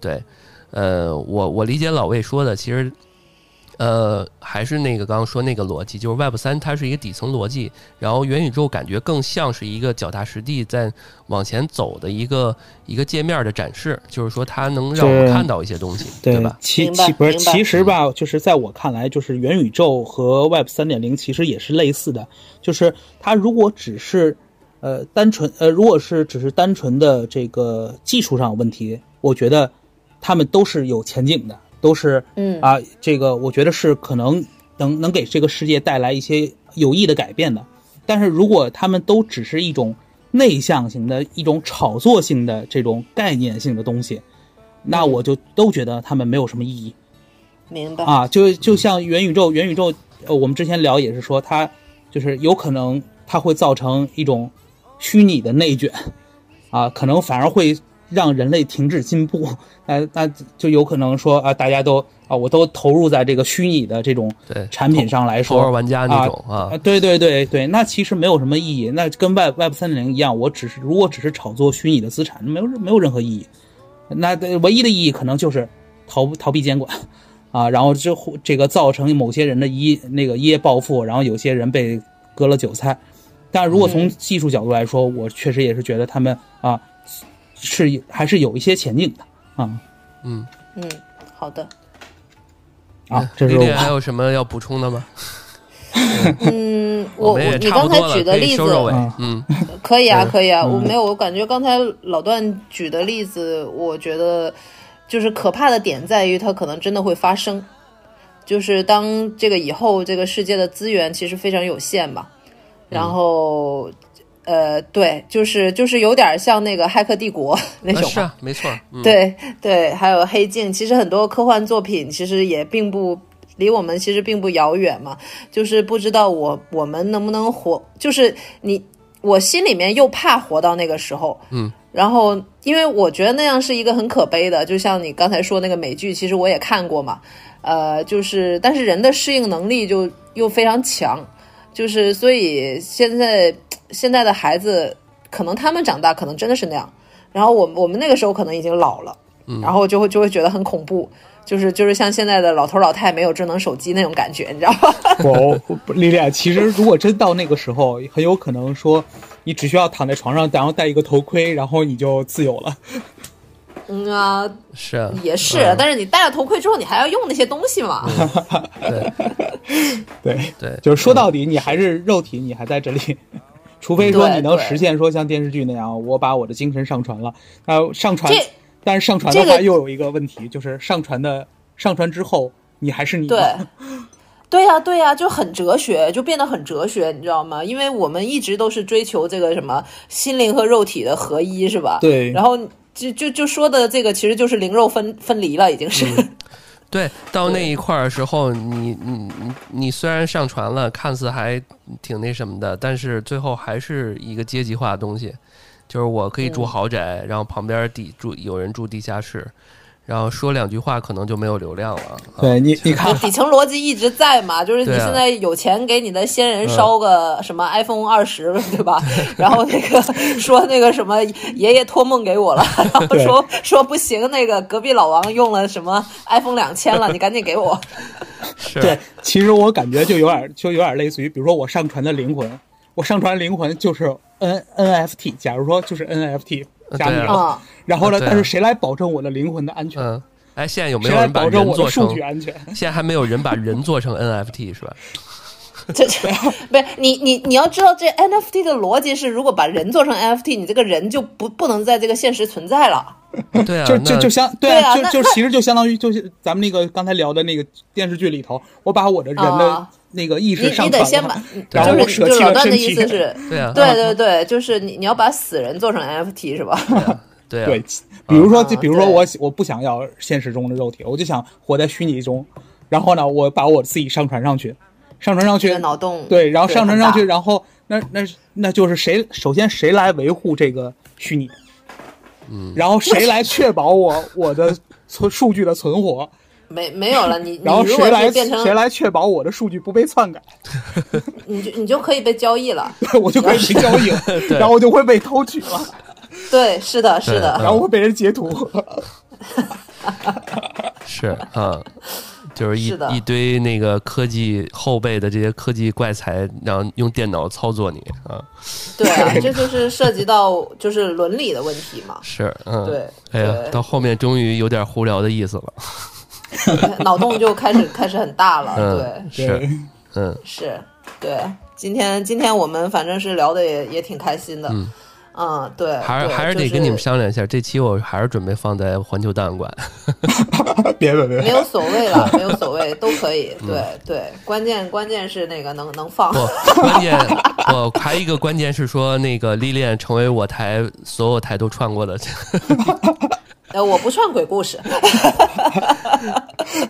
对，呃，我我理解老魏说的，其实。呃，还是那个刚刚说那个逻辑，就是 Web 三它是一个底层逻辑，然后元宇宙感觉更像是一个脚踏实地在往前走的一个一个界面的展示，就是说它能让我们看到一些东西，对吧？其其不是其实吧，就是在我看来，就是元宇宙和 Web 三点零其实也是类似的，就是它如果只是呃单纯呃，如果是只是单纯的这个技术上问题，我觉得他们都是有前景的。都是，嗯啊，这个我觉得是可能能能给这个世界带来一些有益的改变的。但是如果他们都只是一种内向型的一种炒作性的这种概念性的东西，那我就都觉得他们没有什么意义。明白啊，就就像元宇宙，元宇宙，呃，我们之前聊也是说，它就是有可能它会造成一种虚拟的内卷，啊，可能反而会。让人类停止进步，那那就有可能说啊，大家都啊，我都投入在这个虚拟的这种产品上来说，玩家那种啊，对对对对，那其实没有什么意义。那跟 Web Web 三点零一样，我只是如果只是炒作虚拟的资产，没有没有任何意义。那唯一的意义可能就是逃逃避监管啊，然后就这个造成某些人的一那个一夜暴富，然后有些人被割了韭菜。但如果从技术角度来说，我确实也是觉得他们啊。是还是有一些前景的啊，嗯。嗯，好的，啊，这是我还有什么要补充的吗？嗯，我我你刚才举的例子，嗯，可以啊，可以啊，嗯。我没有，我感觉刚才老段举的例子，我觉得就是可怕的点在于它可能真的会发生，就是当这个以后这个世界的资源其实非常有限吧，然后。呃，对，就是就是有点像那个《骇客帝国》那种，啊是啊，没错，嗯，对对，还有《黑镜》，其实很多科幻作品其实也并不离我们其实并不遥远嘛，就是不知道我我们能不能活，就是你我心里面又怕活到那个时候，嗯，然后因为我觉得那样是一个很可悲的，就像你刚才说那个美剧，其实我也看过嘛，呃，就是但是人的适应能力就又非常强，就是所以现在现在的孩子可能他们长大可能真的是那样。然后我我们那个时候可能已经老了，然后就会就会觉得很恐怖，就是就是像现在的老头老太没有智能手机那种感觉，你知道吗？不，不丽丽，其实如果真到那个时候，很有可能说，你只需要躺在床上，然后戴一个头盔，然后你就自由了。嗯啊，是啊，也是，嗯但是你戴了头盔之后，你还要用那些东西嘛？对 对，对，就是说到底，你还是肉体，你还在这里。除非说你能实现说像电视剧那样，我把我的精神上传了，那上传，但是上传的话又有一个问题，就是上传的上传之后，你还是你。对。对呀、对呀、就很哲学，就变得很哲学，你知道吗？因为我们一直都是追求这个什么心灵和肉体的合一，是吧？对然后就就就说的这个其实就是灵肉分分离了，已经是。对，到那一块儿的时候，你你你你虽然上传了，看似还挺那什么的，但是最后还是一个阶级化的东西，就是我可以住豪宅，然后旁边地住有人住地下室，然后说两句话可能就没有流量了。啊。对你，你看，底层逻辑一直在嘛，就是你现在有钱给你的先人烧个什么 iPhone 二十，对吧？然后那个说那个什么爷爷托梦给我了，然后说说不行，那个隔壁老王用了什么 iPhone 两千了，你赶紧给我。对，其实我感觉就有点，就有点类似于，比如说我上传的灵魂，我上传灵魂就是 N NFT，假如说就是 NFT 加密然后呢，但是谁来保证我的灵魂的安全？嗯，哎，现在有没有人把保证人做成我的数？据安全？现在还没有人把人做成 NFT 是吧？这这不是你你你要知道，这 NFT 的逻辑是，如果把人做成 NFT，你这个人就不不能在这个现实存在了。对啊，就就就相对啊那那就其实就相当于就是咱们那个刚才聊的那个电视剧里头，我把我的人的啊那个意识上你得先把传了，，然后就是我舍弃就是老段的了身体。意思是，对啊，对对对，就是你你要把死人做成 NFT 是吧？对啊，对，比如说，啊就比如说对。我我不想要现实中的肉体，我就想活在虚拟中，然后呢，我把我自己上传上去，上传上去这个，脑洞对，然后上传上去，然后那那那就是谁首先谁来维护这个虚拟，嗯，然后谁来确保我 我的存数据的存活，没没有了，你你 然后谁来变成谁来确保我的数据不被篡改，你就你就可以被交易了。我就可以被交易了，然后我就会被偷取了，对，是的，是的，然后会被人截图，是啊，就是一是一堆那个科技后辈的这些科技怪才，然后用电脑操作你啊，对啊，这就是涉及到就是伦理的问题嘛。是，嗯，对，哎呀，到后面终于有点胡聊的意思了，脑洞就开始开始很大了。嗯对，是，嗯，是，对。今天今天我们反正是聊的也也挺开心的。嗯嗯，对，还是还是得跟你们商量一下，这期我还是准备放在环球档案馆，别别别没，有所谓了，没有所谓，都可以。嗯对对，关键关键是那个能能放。不，关键我还一个关键是说那个历练成为我台所有台都串过的，呃，我不串鬼故事。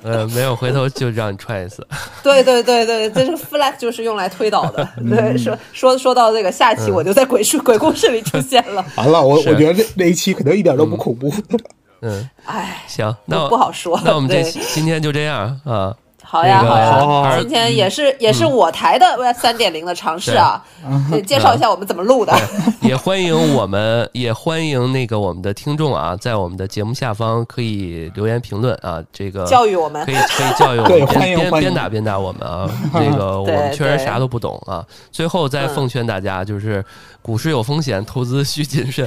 呃，没有，回头就让你串一次，对对对对，这是 flag 就是用来推导的。嗯对，说说说到这个下期，我就在鬼事鬼故事里出现了。完了，我我觉得那那一期可能一点都不恐怖。嗯，哎，行，那不不好说。那我们这期今天就这样啊，好呀好呀，今天也是也是我台的 Web 三点零的尝试啊，介绍一下我们怎么录的。也欢迎我们，也欢迎那个我们的听众啊，在我们的节目下方可以留言评论啊，这个教育我们。可以可以教育我们，鞭鞭欢迎欢迎。鞭打边打我们啊！这个我们确实啥都不懂啊。最后再嗯。奉劝大家，就是股市有风险，投资需谨慎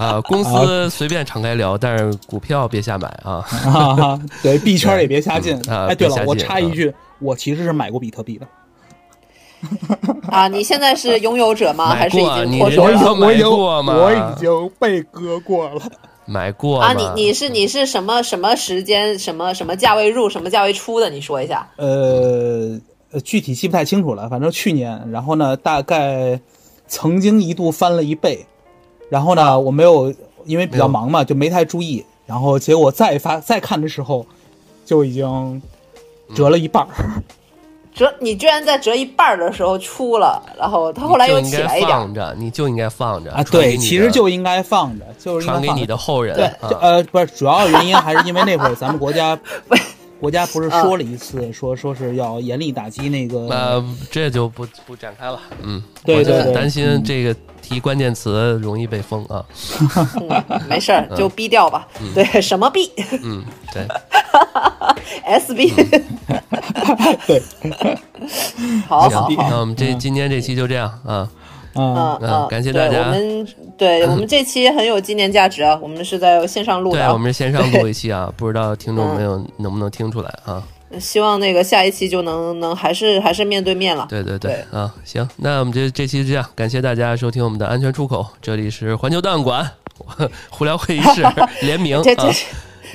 啊。公司随便敞开聊，但是股票别瞎买啊。啊，对，币圈也别瞎进。嗯啊哎，对了，我插一句，我其实是买过比特币的。啊，你现在是拥有者吗？还是已经脱手了？买过吗我已经被割过了。买过啊，你你是你是什么什么时间什么什么价位入什么价位出的？你说一下。呃，呃具体记不太清楚了，反正去年，然后呢，大概曾经一度翻了一倍，然后呢，我没有因为比较忙嘛，就没太注意，然后结果再发再看的时候，就已经折了一半儿。折，你居然在折一半儿的时候出了，然后它后来又应该起来一点儿。放着，你就应该放着啊，对，其实就应该放着，就是传给你的后人。对，啊呃，不是，主要原因还是因为那会儿咱们国家 国家不是说了一次，说说是要严厉打击那个，呃，这就不不展开了。嗯，我就对对对很担心这个提关键词容易被封啊。嗯，没事儿，就逼掉吧。对，什么逼嗯，对？S B。对，好好好，那我们这今天这期就这样啊。嗯，嗯嗯嗯，感谢大家我们对 我们这期很有纪念价值啊，我们是在线上录对，的啊我，们是线上录一期啊，不知道听众朋友能不能听出来啊？希望那个下一期就能能还是还是面对面了。对对对啊，行，那我们这这期就这样，感谢大家收听我们的安全出口，这里是环球档案馆 胡聊会议室联名啊，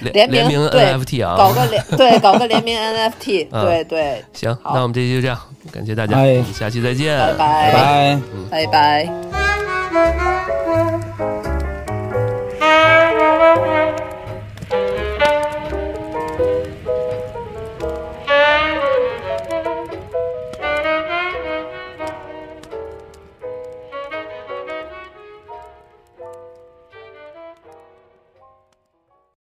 联联名 NFT 啊，搞个联对，搞个联名 NFT 对对，行，那我们这期就这样，感谢大家，我们下期再见，拜拜。拜拜。